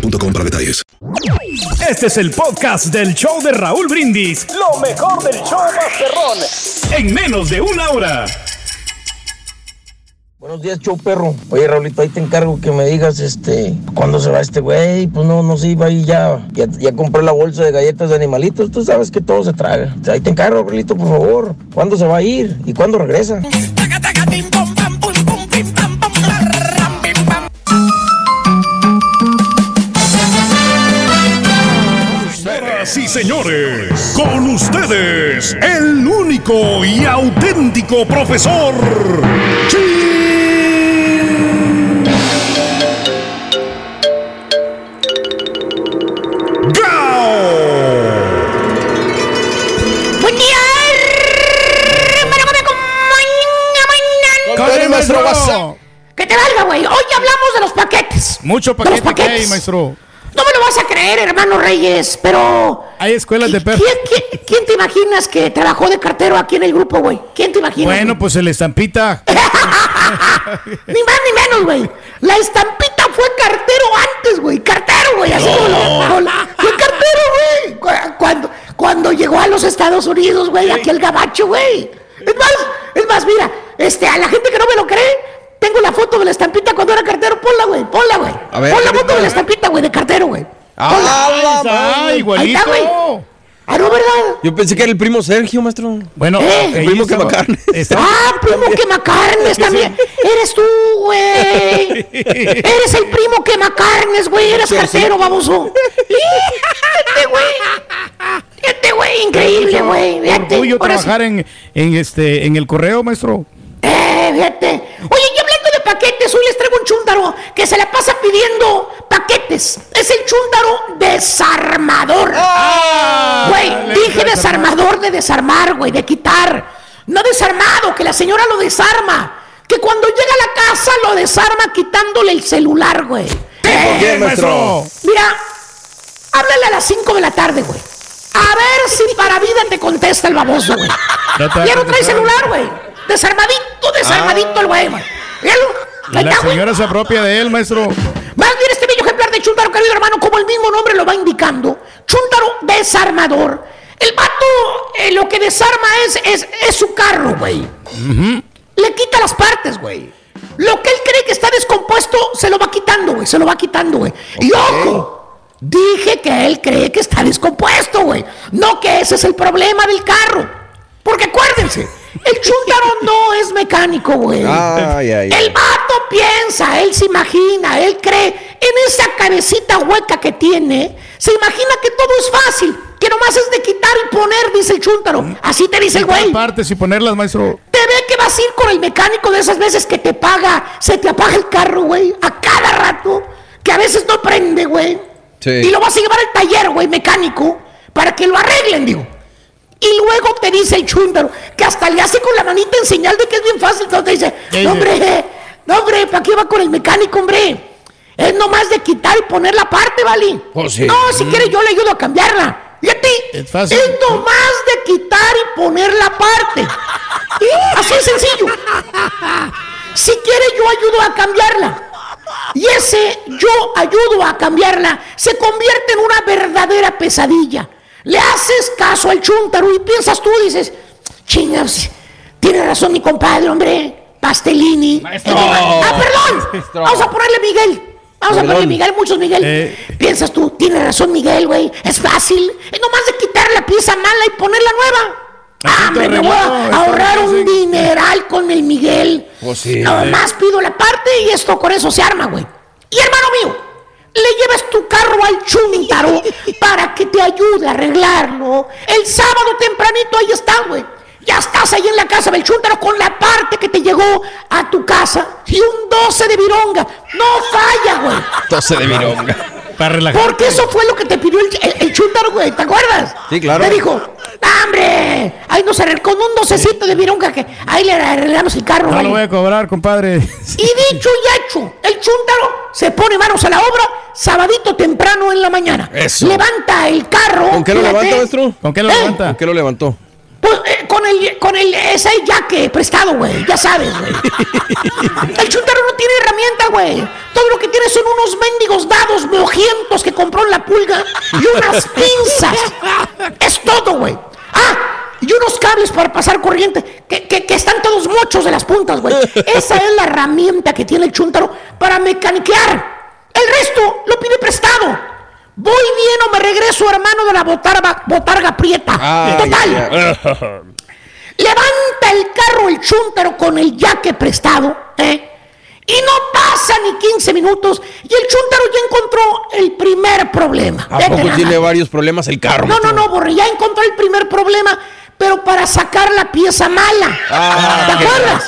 boostmobile.com para detalles. Este es el podcast del show de Raúl Brindis. Lo mejor del show Masterrón. En menos de una hora. Buenos días, show perro. Oye, Raulito, ahí te encargo que me digas, este, ¿cuándo se va este güey? Pues no, no se iba ahí ya. Ya, ya compré la bolsa de galletas de animalitos. Tú sabes que todo se traga. O sea, ahí te encargo, Raulito, por favor. ¿Cuándo se va a ir? ¿Y cuándo regresa? Señoras y señores, con ustedes, el único y auténtico profesor. Buen día, hermano, ¿cómo me acompaña Con el maestro WhatsApp. Que te valga, güey. Hoy hablamos de los paquetes. Mucho De los paquete que hay, paquetes. maestro. Vas a creer, hermano Reyes, pero... Hay escuelas de perros. ¿Quién, quién- quién te imaginas que trabajó de cartero aquí en el grupo, güey? ¿Quién te imaginas? Bueno, pues el estampita. Ni más ni menos, güey. La estampita fue cartero antes, güey. Cartero, güey. Así como lo- Fue cartero, güey. Cu- Cuando, cuando llegó a los Estados Unidos, güey, aquí el gabacho, güey. Es más, es más, mira, este, a la gente que no me lo cree, tengo la foto de la estampita cuando era cartero. Ponla, güey, ponla, güey. A ver, Pon la foto de la estampita, güey, de cartero, güey. Ah, la Ah, igualito. Ahí está, güey. Ah, no, ¿verdad? Yo pensé que era el primo Sergio, maestro. Bueno, Eh, el primo quemacarnes. Ah, primo quemacarnes también. Eres tú, güey. Eres el primo quemacarnes, güey. Eres cartero, baboso. Fíjate, güey. Fíjate, güey. Increíble, güey. Fíjate. orgullo trabajar en, en este en el correo, maestro. Eh, fíjate. Oye, y hablando de paquetes, hoy les traigo un chúndaro que se la pasa pidiendo paquetes. Es el chúndaro desarmador. Güey, le dije desarmador de desarmar, güey, de quitar. No desarmado, que la señora lo desarma. Que cuando llega a la casa lo desarma quitándole el celular, güey. Eh, qué, maestro? Mira, háblale a las 5 de la tarde, güey. A ver si para vida te contesta el baboso, güey. No Ya no trae celular, güey. Desarmadito, desarmadito el güey, güey. La señora se apropia de él, maestro. Más bien este bello ejemplar de Chuntaro, querido hermano, como el mismo nombre lo va indicando. Chuntaro desarmador. El vato eh, lo que desarma es, es, es su carro, güey. Le quita las partes, güey. Lo que él cree que está descompuesto, se lo va quitando, güey. Se lo va quitando, güey. Y ojo, dije que él cree que está descompuesto, güey. No que ese es el problema del carro. Porque acuérdense, el chúntaro no es mecánico, güey. Ay, ay, ay. El vato piensa, él se imagina, él cree en esa cabecita hueca que tiene, se imagina que todo es fácil, que nomás es de quitar y poner, dice el chúntaro. Así te dice el Quitar güey. partes y ponerlas, maestro. Te ve que vas a ir con el mecánico de esas veces que te paga, se te apaga el carro, güey, a cada rato, que a veces no prende, güey. Y lo vas a llevar al taller, güey, mecánico, para que lo arreglen, digo. Y luego te dice el chúndaro, que hasta le hace con la manita en señal de que es bien fácil. Entonces te dice, ¿Qué no, dice? hombre, no, hombre, ¿para qué va con el mecánico, hombre? Es nomás de quitar y poner la parte, ¿vale? Sí. No, si quiere yo le ayudo a cambiarla. Y a ti, Es fácil. es nomás de quitar y poner la parte. Así es sencillo. Si quiere yo ayudo a cambiarla. Y ese yo ayudo a cambiarla se convierte en una verdadera pesadilla. Le haces caso al chúntaro y piensas tú, dices, chingas, tiene razón mi compadre, hombre, Pastelini. Ah, perdón. Vamos a ponerle Miguel. Vamos a ponerle Miguel, muchos Miguel. Eh. Piensas tú, tiene razón Miguel, güey. Es fácil. Es nomás de quitar la pieza mala y poner la nueva. Ah, me voy a ahorrar un dineral con el Miguel. Pues sí. Nada más pido la parte y esto con eso se arma, güey. Y hermano mío, le llevas tu carro al chuntaro para que te ayude a arreglarlo. El sábado tempranito ahí está, güey. Ya estás ahí en la casa del chuntaro con la parte que te llegó a tu casa y un 12 de vironga. No falla, güey. 12 de vironga. Para relajar. Porque eso fue lo que te pidió el, el, el chúntaro, güey. ¿Te acuerdas? Sí, claro. Te dijo, "Ah, hombre, ahí nos arregló con un docecito de vironga que ahí le arreglamos el carro, No güey". lo voy a cobrar, compadre. Y dicho y hecho, el chúntaro se pone manos a la obra sabadito temprano en la mañana. Eso. Levanta el carro. ¿Con qué lo levanta, maestro? ¿Con qué lo ¿Eh? levanta? ¿Con qué lo levantó? Pues, eh, con el, con el, ese yaque prestado, güey. Ya sabes, güey. El chúntaro no tiene herramienta, güey. Todo lo que tiene son unos mendigos dados mojientos que compró en la pulga y unas pinzas. Es todo, güey. Ah, y unos cables para pasar corriente que, que- que están todos mochos de las puntas, güey. Esa es la herramienta que tiene el chúntaro para mecaniquear. El resto lo pide prestado. Voy bien o me regreso, hermano de la botarga, botarga prieta. Total. Levanta el carro el chúntaro con el yaque prestado, ¿eh? Y no pasa ni 15 minutos y el chúntaro ya encontró el primer problema. ¿A poco tiene varios problemas el carro? No, no, no, Borre, ya encontró el primer problema, pero para sacar la pieza mala. Ah, ¿Te acuerdas?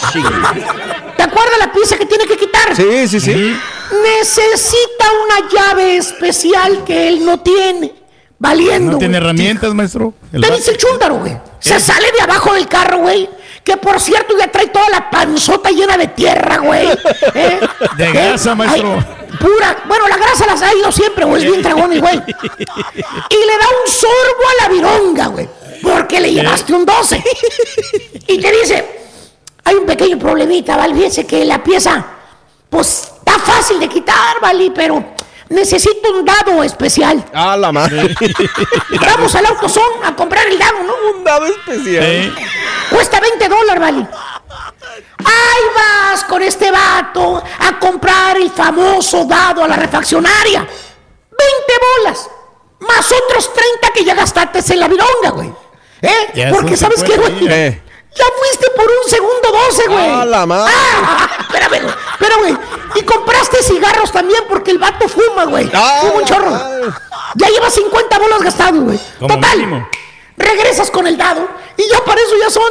¿Te acuerdas la pieza que tiene que quitar? Sí, sí, sí. Necesita una llave especial que él no tiene. Valiendo. No tiene herramientas, maestro. El Te dice el chúndaro, güey. Se sale de abajo del carro, güey. Que por cierto ya trae toda la panzota llena de tierra, güey. ¿Eh? De ¿Eh? grasa, maestro. Ay, pura. Bueno, la grasa las ha ido siempre, güey. Es bien dragón, güey. Y le da un sorbo a la vironga, güey. Porque le llevaste un 12. Y te dice, hay un pequeño problemita, ¿vale? Fíjese que la pieza, pues, está fácil de quitar, ¿vale? Pero necesito un dado especial. Ah, la madre. Vamos al AutoZone a comprar el dado, ¿no? Un dado especial. Eh, Cuesta 20 dólares, ¿vale? Ahí vas con este vato a comprar el famoso dado a la refaccionaria. 20 bolas. Más otros 30 que ya gastaste en la vironga, güey. ¿Eh? Ya Porque sabes qué, 50 güey. Eh. Ya fuiste por un segundo 12, güey. Ah, la madre. Ah, espérame, güey. Y compraste cigarros también porque el vato fuma, güey. Ah, fuma un chorro. madre. Ya llevas 50 bolas gastados, güey. Total. mínimo. Regresas con el dado y ya para eso ya son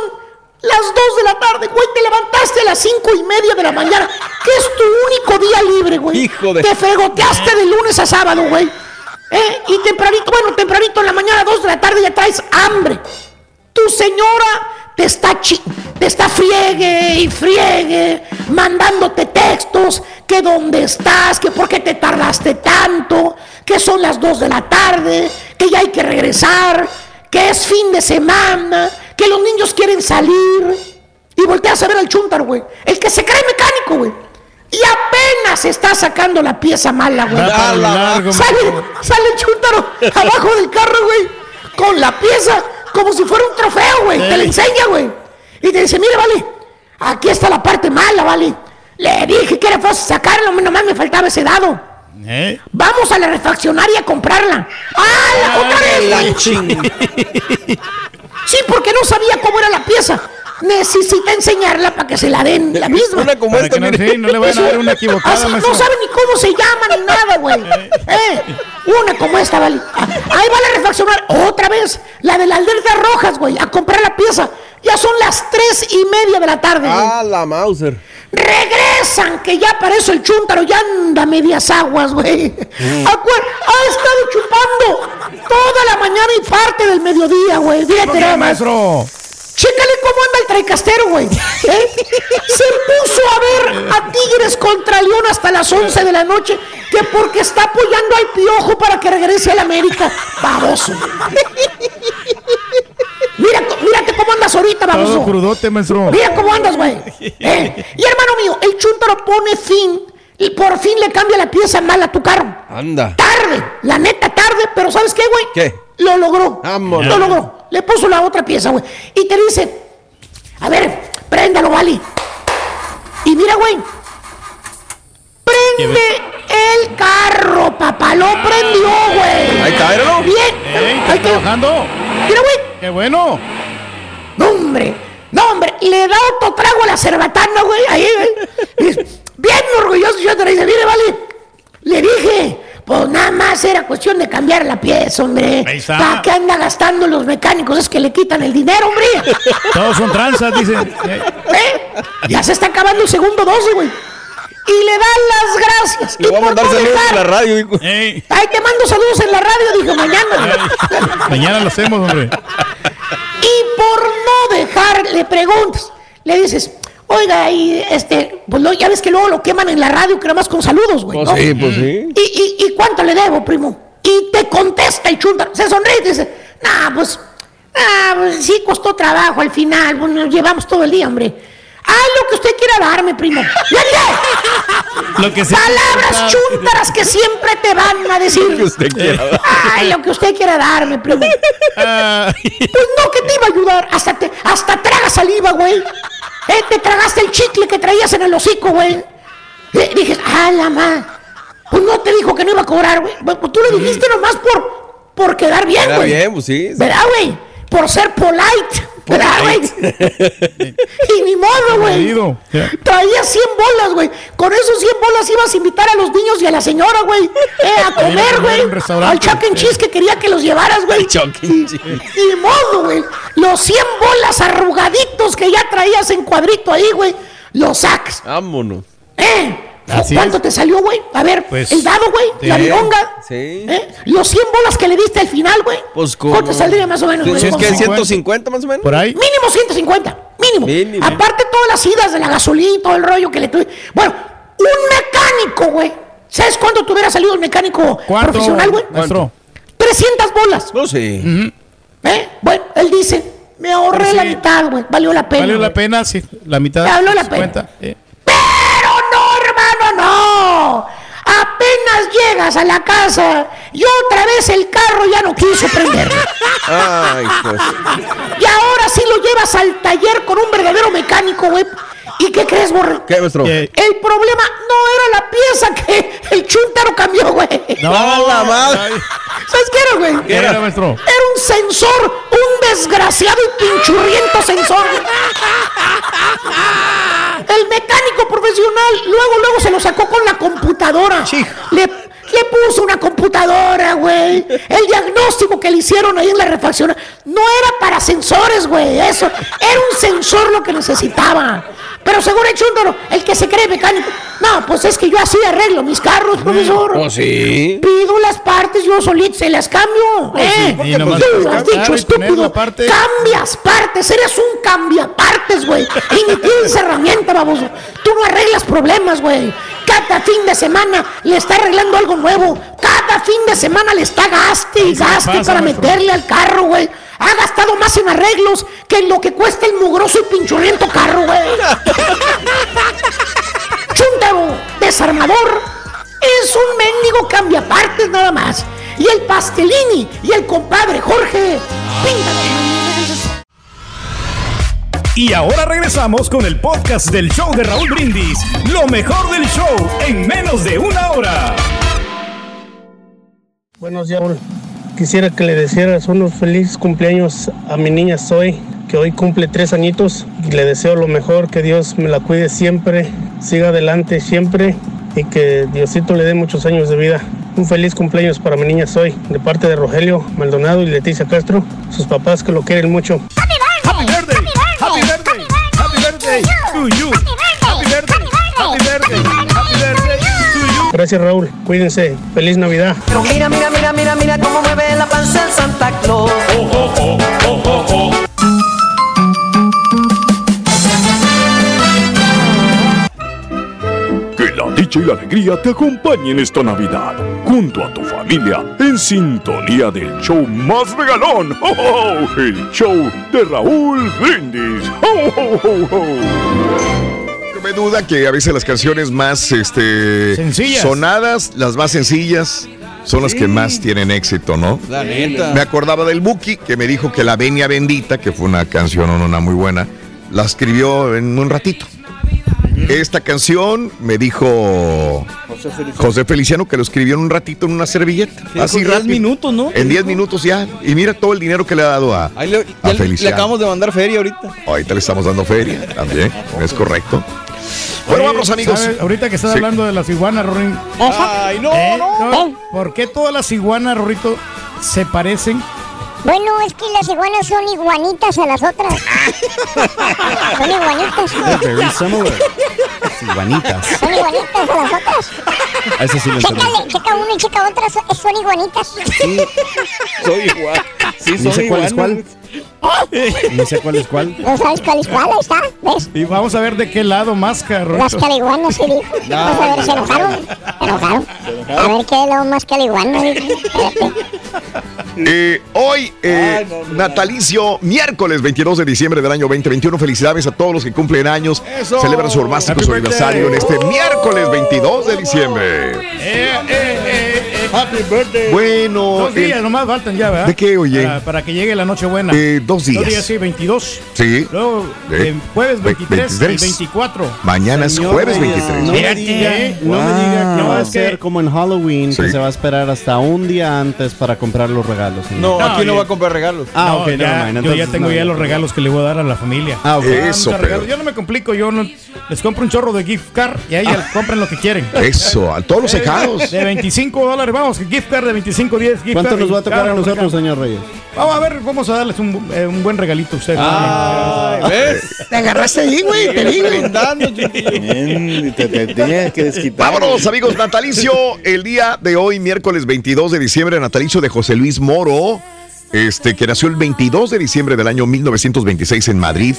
las 2 de la tarde, güey. Te levantaste a las 5 y media de la mañana, que es tu único día libre, güey. Hijo de- Te fregoteaste de lunes a sábado, güey. ¿Eh? Y tempranito, bueno, tempranito en la mañana, 2 de la tarde, ya traes hambre. Tu señora te está chi te está friegue y friegue, mandándote textos, que dónde estás, que por qué te tardaste tanto, que son las 2 de la tarde, que ya hay que regresar, que es fin de semana, que los niños quieren salir. Y volteas a ver al chúntaro, güey. El que se cree mecánico, güey. Y apenas está sacando la pieza mala, güey. Largo, Sale, sale el chúntaro abajo del carro, güey. Con la pieza como si fuera un trofeo, güey. Te la enseña, güey. Y te dice, mire, vale, aquí está la parte mala, vale. Le dije que era fácil sacarlo, nomás me faltaba ese dado. ¿Eh? Vamos a la refaccionaria a comprarla. ¡Ah, la compraré! La güey! ching- Sí, porque no sabía cómo era la pieza. Necesita enseñarla para que se la den la misma. Una como esta, que no, sí, no le vayan a dar una equivocada, Así, maestro. no sabe ni cómo se llama ni nada, güey. Eh, una como esta, vale. Ahí va la refaccionar otra vez. La de las letras rojas, güey. A comprar la pieza. Ya son las tres y media de la tarde. Ah, la Mauser. Regresan, que ya para eso el chúntaro ya anda a medias aguas, güey. Acuer- Ha estado chupando toda la mañana y parte del mediodía, güey. Fíjate ¿Por qué, nada más. maestro? Chécale cómo anda el traicastero, güey. ¿eh? Se puso a ver a Tigres contra León hasta las 11 de la noche, que porque está apoyando al piojo para que regrese al América. Baboso. Mira, mírate cómo andas ahorita, Todo baboso. crudote, maestro. Mira cómo andas, güey. ¿eh? Y hermano mío, el chúntaro pone fin y por fin le cambia la pieza mal a tu carro. Anda. Tarde, la neta tarde, pero ¿sabes qué, güey? ¿Qué? Lo logró. Vámonos. Lo logró. Le puso la otra pieza, güey. Y te dice, a ver, préndalo, Vali. Y mira, güey. Prende el carro, papá. Lo prendió, güey. Ahí está, míralo. Bien. Ey, Ahí está trabajando. Mira, güey. Qué bueno. No, hombre. No, hombre. Le da otro trago a la cerbatana, güey. Ahí, güey. Bien orgulloso. Yo te le dice, mire, Vali. Le dije. Pues nada más era cuestión de cambiar la pieza, hombre. Ahí está. ¿Para qué anda gastando los mecánicos? Es que le quitan el dinero, hombre. Todos son tranzas, dicen. Eh. Ya se está acabando el segundo 12, güey. Y le dan las gracias. Le Y voy a mandar no saludos dejar- en la radio. dijo. ey, Ahí te mando saludos en la radio, dijo mañana. mañana lo hacemos, hombre. Y por no dejar, le preguntas, le dices, oiga, y este, pues lo- ya ves que luego lo queman en la radio, que nada más con saludos, güey. Pues ¿no? sí, pues sí. ¿Y, y, y cuánto le debo, primo? Y te contesta el chúntaro, se sonríe y dice, nah, pues, ah, pues sí costó trabajo al final, bueno, nos llevamos todo el día, hombre. Ah, lo que usted quiera darme, primo. Lo que Palabras chúntaras que siempre te van a decir. que usted quiera dar. Ay, lo que usted quiera darme, primo. Pues no, que te iba a ayudar. Hasta, te, hasta traga saliva, güey. Eh, te tragaste el chicle que traías en el hocico, güey. Eh, dije, ah, la ma. Pues no te dijo que no iba a cobrar, güey. Pues tú le dijiste nomás por, por quedar bien, güey. bien, pues sí. ¿Verdad, güey? Por ser polite. ¿Verdad, güey? y ni modo, güey. Ya. Traía 100 bolas, güey. Con esos 100 bolas ibas a invitar a los niños y a la señora, güey. Eh, a comer, güey. Al Chuck E. Cheese que quería que los llevaras, güey. Chuck E. Cheese. Modo, güey. Los 100 bolas arrugaditos que ya traías en cuadrito ahí, güey. Los sacas. Vámonos. ¿Eh? Así ¿Cuánto es. te salió, güey? A ver, Pues, el dado, güey. La sí, milonga. sí. ¿Eh? Los 100 bolas que le diste al final, güey. Pues. ¿Cuánto saldría más o menos, güey? Si es que Como 150 más o menos. Por ahí. Mínimo 150. Mínimo. Mínimo. Aparte todas las idas de la gasolina y todo el rollo que le tuve. Bueno, un mecánico, güey. ¿Sabes cuánto te hubiera salido el mecánico ¿Cuánto, profesional, güey? maestro? 300 bolas. No, sí. ¿Eh? Bueno, él dice, me ahorré la mitad, güey. Valió la pena. Valió la pena, sí. La mitad. Valió la 50, eh. Pero no, hermano, no. Apenas llegas a la casa y otra vez el carro ya no quiso prender. Ay, pues. Y ahora sí lo llevas al taller con un verdadero mecánico, güey. ¿Y qué crees, borre? ¿Qué, maestro? ¿Qué? El problema no era la pieza que el chúntaro cambió, güey. No, ¡A la madre! ¿Sabes qué era, güey? ¿Qué era, maestro? Era un sensor, un desgraciado y pinchurriento sensor. El mecánico profesional luego, luego se lo sacó con la computadora. Le, le puso una computadora, güey. El diagnóstico que le hicieron ahí en la refacción no era para sensores, güey. Eso era un sensor lo que necesitaba. Pero según el chúndaro, el que se cree mecánico. No, pues es que yo así arreglo mis carros, profesor. Pues sí. Pido las partes, yo solito se las cambio. ¿eh? sí, y Tú lo has dicho, estúpido. parte. Cambias partes, eres un cambiapartes, güey. Y ni tienes herramienta, baboso. Tú no arreglas problemas, güey. Cada fin de semana le está arreglando algo nuevo. Cada fin de semana le está gaste y gaste pasa, para maestro. meterle al carro, güey. Ha gastado más en arreglos que en lo que cuesta el mugroso y pinchurriento carro, güey. Chúntaro, desarmador, es un mendigo cambiapartes nada más. Y el pastelini y el compadre Jorge, píntale. Y ahora regresamos con el podcast del show de Raúl Brindis. Lo mejor del show en menos de una hora. Buenos días, Raúl. Quisiera que le desearas unos felices cumpleaños a mi niña Zoe, que hoy cumple tres añitos. Y le deseo lo mejor, que Dios me la cuide siempre, siga adelante siempre y que Diosito le dé muchos años de vida. Un feliz cumpleaños para mi niña Zoe, de parte de Rogelio Maldonado y Leticia Castro, sus papás que lo quieren mucho. Happy. Happy. Happy to you. Happy birthday. Gracias, Raúl. Cuídense. Feliz Navidad. Pero mira, mira, mira, mira, mira cómo mueve la panza el Santa Claus. Que la dicha y la alegría te acompañen esta Navidad, junto a tu familia, en sintonía del show más regalón, ¡Oh, oh, oh! el show de Raúl Brindis. No me duda que a veces las canciones más este, Sencillas. sonadas, las más sencillas, son las que más tienen éxito, ¿no? La neta. Me acordaba del Buki que me dijo que La Venia Bendita, que fue una canción una muy buena, la escribió en un ratito. Esta canción me dijo José Feliciano que lo escribió en un ratito en una servilleta. Sí, Así con 10 rápido. minutos, ¿no? En 10 minutos ya. Y mira todo el dinero que le ha dado a, Ahí le, a ya le- Feliciano. acabamos de mandar feria ahorita. Ahorita le estamos dando feria también, es correcto. Bueno, Oye, vamos amigos. ¿sabes? Ahorita que estás Sí. hablando de las iguanas, Rorín. Ay, no, ¿Eh? no. ¿Por qué todas las iguanas, Rorrito, se parecen? Bueno, es que las iguanas son iguanitas a las otras. son iguanitas. Very similar. Iguanitas. Son iguanitas a las otras. Eso sí lo. Chécale, checa uno y checa otra, son, son iguanitas. Soy igual. Sí, No sé soy cuál es igual. No sé cuál es cuál. No sabes cuál es cuál, ahí está, ¿ves? Y vamos a ver de qué lado masca, Las Rorrito. caliguanas, se dijo. Vamos a ver, se enojaron. Se enojaron. A ver qué es lo más. Espérate. Eh, hoy, eh, natalicio, miércoles 22 de diciembre del año 2021. Felicidades a todos los que cumplen años. Eso. Celebran su ormástico, Happy su aniversario en este miércoles 22 de diciembre. Eh, eh, eh. Happy birthday. Bueno, Dos días eh, nomás faltan ya, ¿verdad? ¿De qué, oye? Para, para que llegue la Nochebuena. eh, dos días. Dos días, sí, 22. Sí. Luego, Eh, eh, jueves ve- 23, 23. y 24. Mañana es jueves Reyes, 23. No me Fíjate, diga, ¿eh? no me diga que Wow. va a que- ser como en Halloween, Sí. que se va a esperar hasta un día antes para comprar los regalos. No, No, aquí no va a comprar regalos. Ah, No, ok, ya, never mind. yo ya tengo no, ya no. los regalos que le voy a dar a la familia. Ah, ok. Eso, pero-. Yo no me complico, yo no, les compro un chorro de gift card y ahí compren lo que quieren. Eso, a todos los cejados. De 25 dólares, vamos, gift card de 25, 10 gift ¿Cuánto card. nos va a tocar a nosotros, señor Reyes? Vamos a ver, vamos a darles un, eh, un buen regalito a ustedes. Ay, ¿ves? Te agarraste ahí, güey, te. Bien, te, te tenías que desquitar. Vámonos, amigos. Natalicio, el día de hoy, miércoles 22 de diciembre, natalicio de José Luis Moro, este, que nació el 22 de diciembre del año 1926 en Madrid.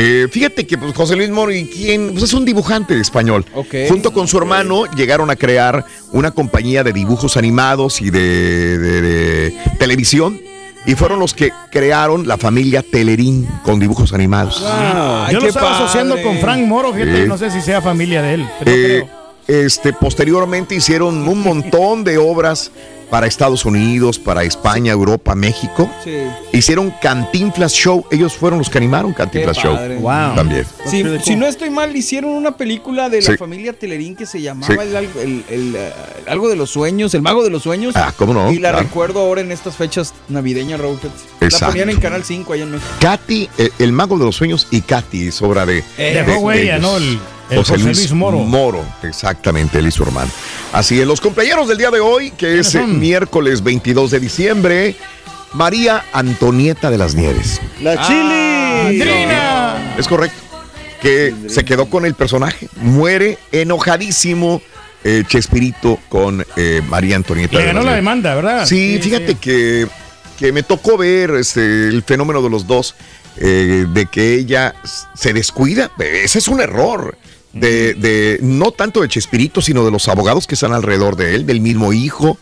Eh, fíjate que pues, José Luis Moro, ¿y quién? Pues es un dibujante español. Ok. Junto con su hermano llegaron a crear una compañía de dibujos animados y de, de- de televisión. Y fueron los que crearon la familia Telerín con dibujos animados. Ay, Yo lo estaba asociando con Frank Moro, fíjate, Sí. no sé si sea familia de él. pero Eh, creo. este, posteriormente hicieron un montón de obras para Estados Unidos, para España, Europa, México. Sí. Hicieron Cantinflas Show. Ellos fueron los que animaron Cantinflas Show. Wow. También. Si, si no estoy mal, hicieron una película de la Sí. familia Telerín que se llamaba Sí. el, algo- el- el, eh, algo de los sueños, el mago de los sueños. Ah, ¿cómo no? Y la Claro. recuerdo ahora en estas fechas navideñas, Raúl. La Exacto. ponían en Canal 5 allá en México. Katy, eh, el mago de los sueños y Katy es obra de, Eh, Dejó huella, ellos. ¿no? El, el José, Luis, Moro. Moro, exactamente, él y su hermano. Así es, los cumpleaños del día de hoy, que es eh, son? miércoles 22 de diciembre, María Antonieta de las Nieves. La chili. ¡Andrina! Es correcto. Que se quedó con el personaje. Muere enojadísimo eh, Chespirito con eh, María Antonieta. Le de ganó las la Nieves. demanda, ¿verdad? Sí, fíjate Que, que me tocó ver este, el fenómeno de los dos, eh, de que ella se descuida. Ese es un error. De, de- no tanto de Chespirito, sino de los abogados que están alrededor de él, del mismo hijo,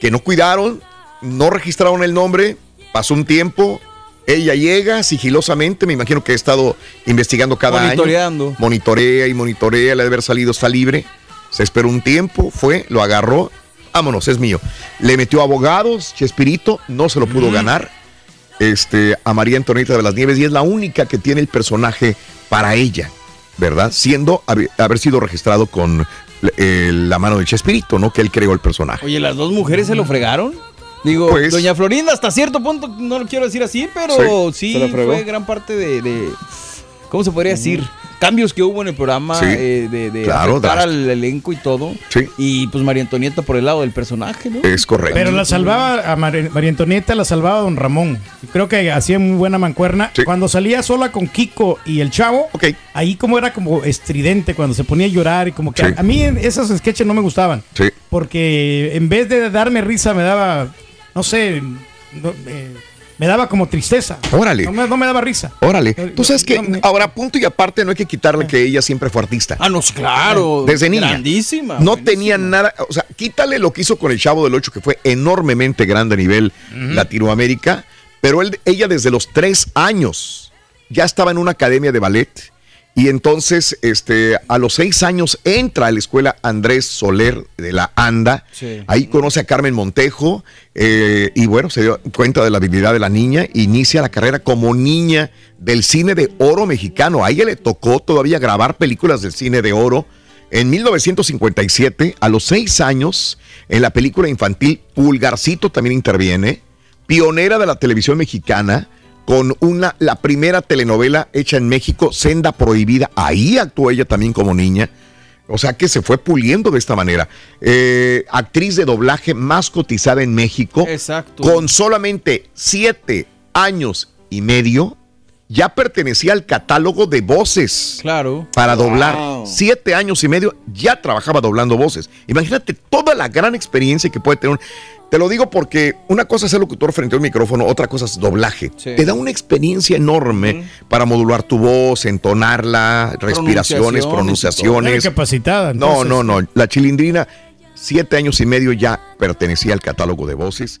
que no cuidaron, no registraron el nombre, pasó un tiempo, ella llega sigilosamente, me imagino que ha estado investigando cada Monitoreando. año. Monitorea y monitorea, le debe haber salido, está libre. Se esperó un tiempo, fue, lo agarró, vámonos, es mío. Le metió abogados, Chespirito, no se lo pudo ganar. Este, a María Antonieta de las Nieves, y es la única que tiene el personaje para ella, ¿verdad? Siendo haber, haber sido registrado con eh, la mano de Chespirito, ¿no? Que él creó el personaje. Oye, ¿las dos mujeres se lo fregaron? Digo, Pues- Doña Florinda hasta cierto punto, no lo quiero decir así, pero Sí, fue gran parte de, de- ¿Cómo se podría decir? Cambios que hubo en el programa, Sí. eh, de, de Claro, afectar al elenco y todo. Y pues María Antonieta por el lado del personaje, ¿no? Es correcto. Pero la salvaba a Mar- María Antonieta, la salvaba Don Ramón. Y Creo que hacía muy buena mancuerna. Cuando salía sola con Kiko y el chavo, ahí como era como estridente cuando se ponía a llorar y como que Sí. a, a mí esos sketches no me gustaban. Sí. Porque en vez de darme risa me daba, no sé, no, eh, me daba como tristeza. Órale. No me, no me daba risa. Órale. Tú sabes que ahora, punto y aparte, no hay que quitarle que ella siempre fue artista. Ah, no, claro. Desde niña. Grandísima. No tenía nada. O sea, quítale lo que hizo con el Chavo del Ocho, que fue enormemente grande a nivel Latinoamérica. Pero él, ella desde los tres años ya estaba en una academia de ballet. Y entonces, este, a los seis años entra a la escuela Andrés Soler de la ANDA. Sí. Ahí conoce a Carmen Montejo eh, y bueno, se dio cuenta de la habilidad de la niña. Inicia la carrera como niña del cine de oro mexicano. A ella le tocó todavía grabar películas del cine de oro. En 1957, a los seis años, en la película infantil Pulgarcito también interviene. Pionera de la televisión mexicana con una, la primera telenovela hecha en México, Senda Prohibida. Ahí actuó ella también como niña. O sea que se fue puliendo de esta manera. Eh, actriz de doblaje más cotizada en México. Exacto. Con solamente siete años y medio, ya pertenecía al catálogo de voces. Claro. Para Wow. doblar. Siete años y medio ya trabajaba doblando voces. Imagínate toda la gran experiencia que puede tener. Te lo digo porque una cosa es ser locutor frente a un micrófono, otra cosa es doblaje. Sí. Te da una experiencia enorme para modular tu voz, entonarla, respiraciones, pronunciaciones. capacitada. No, no, no. La chilindrina, siete años y medio ya pertenecía al catálogo de voces.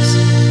eyes.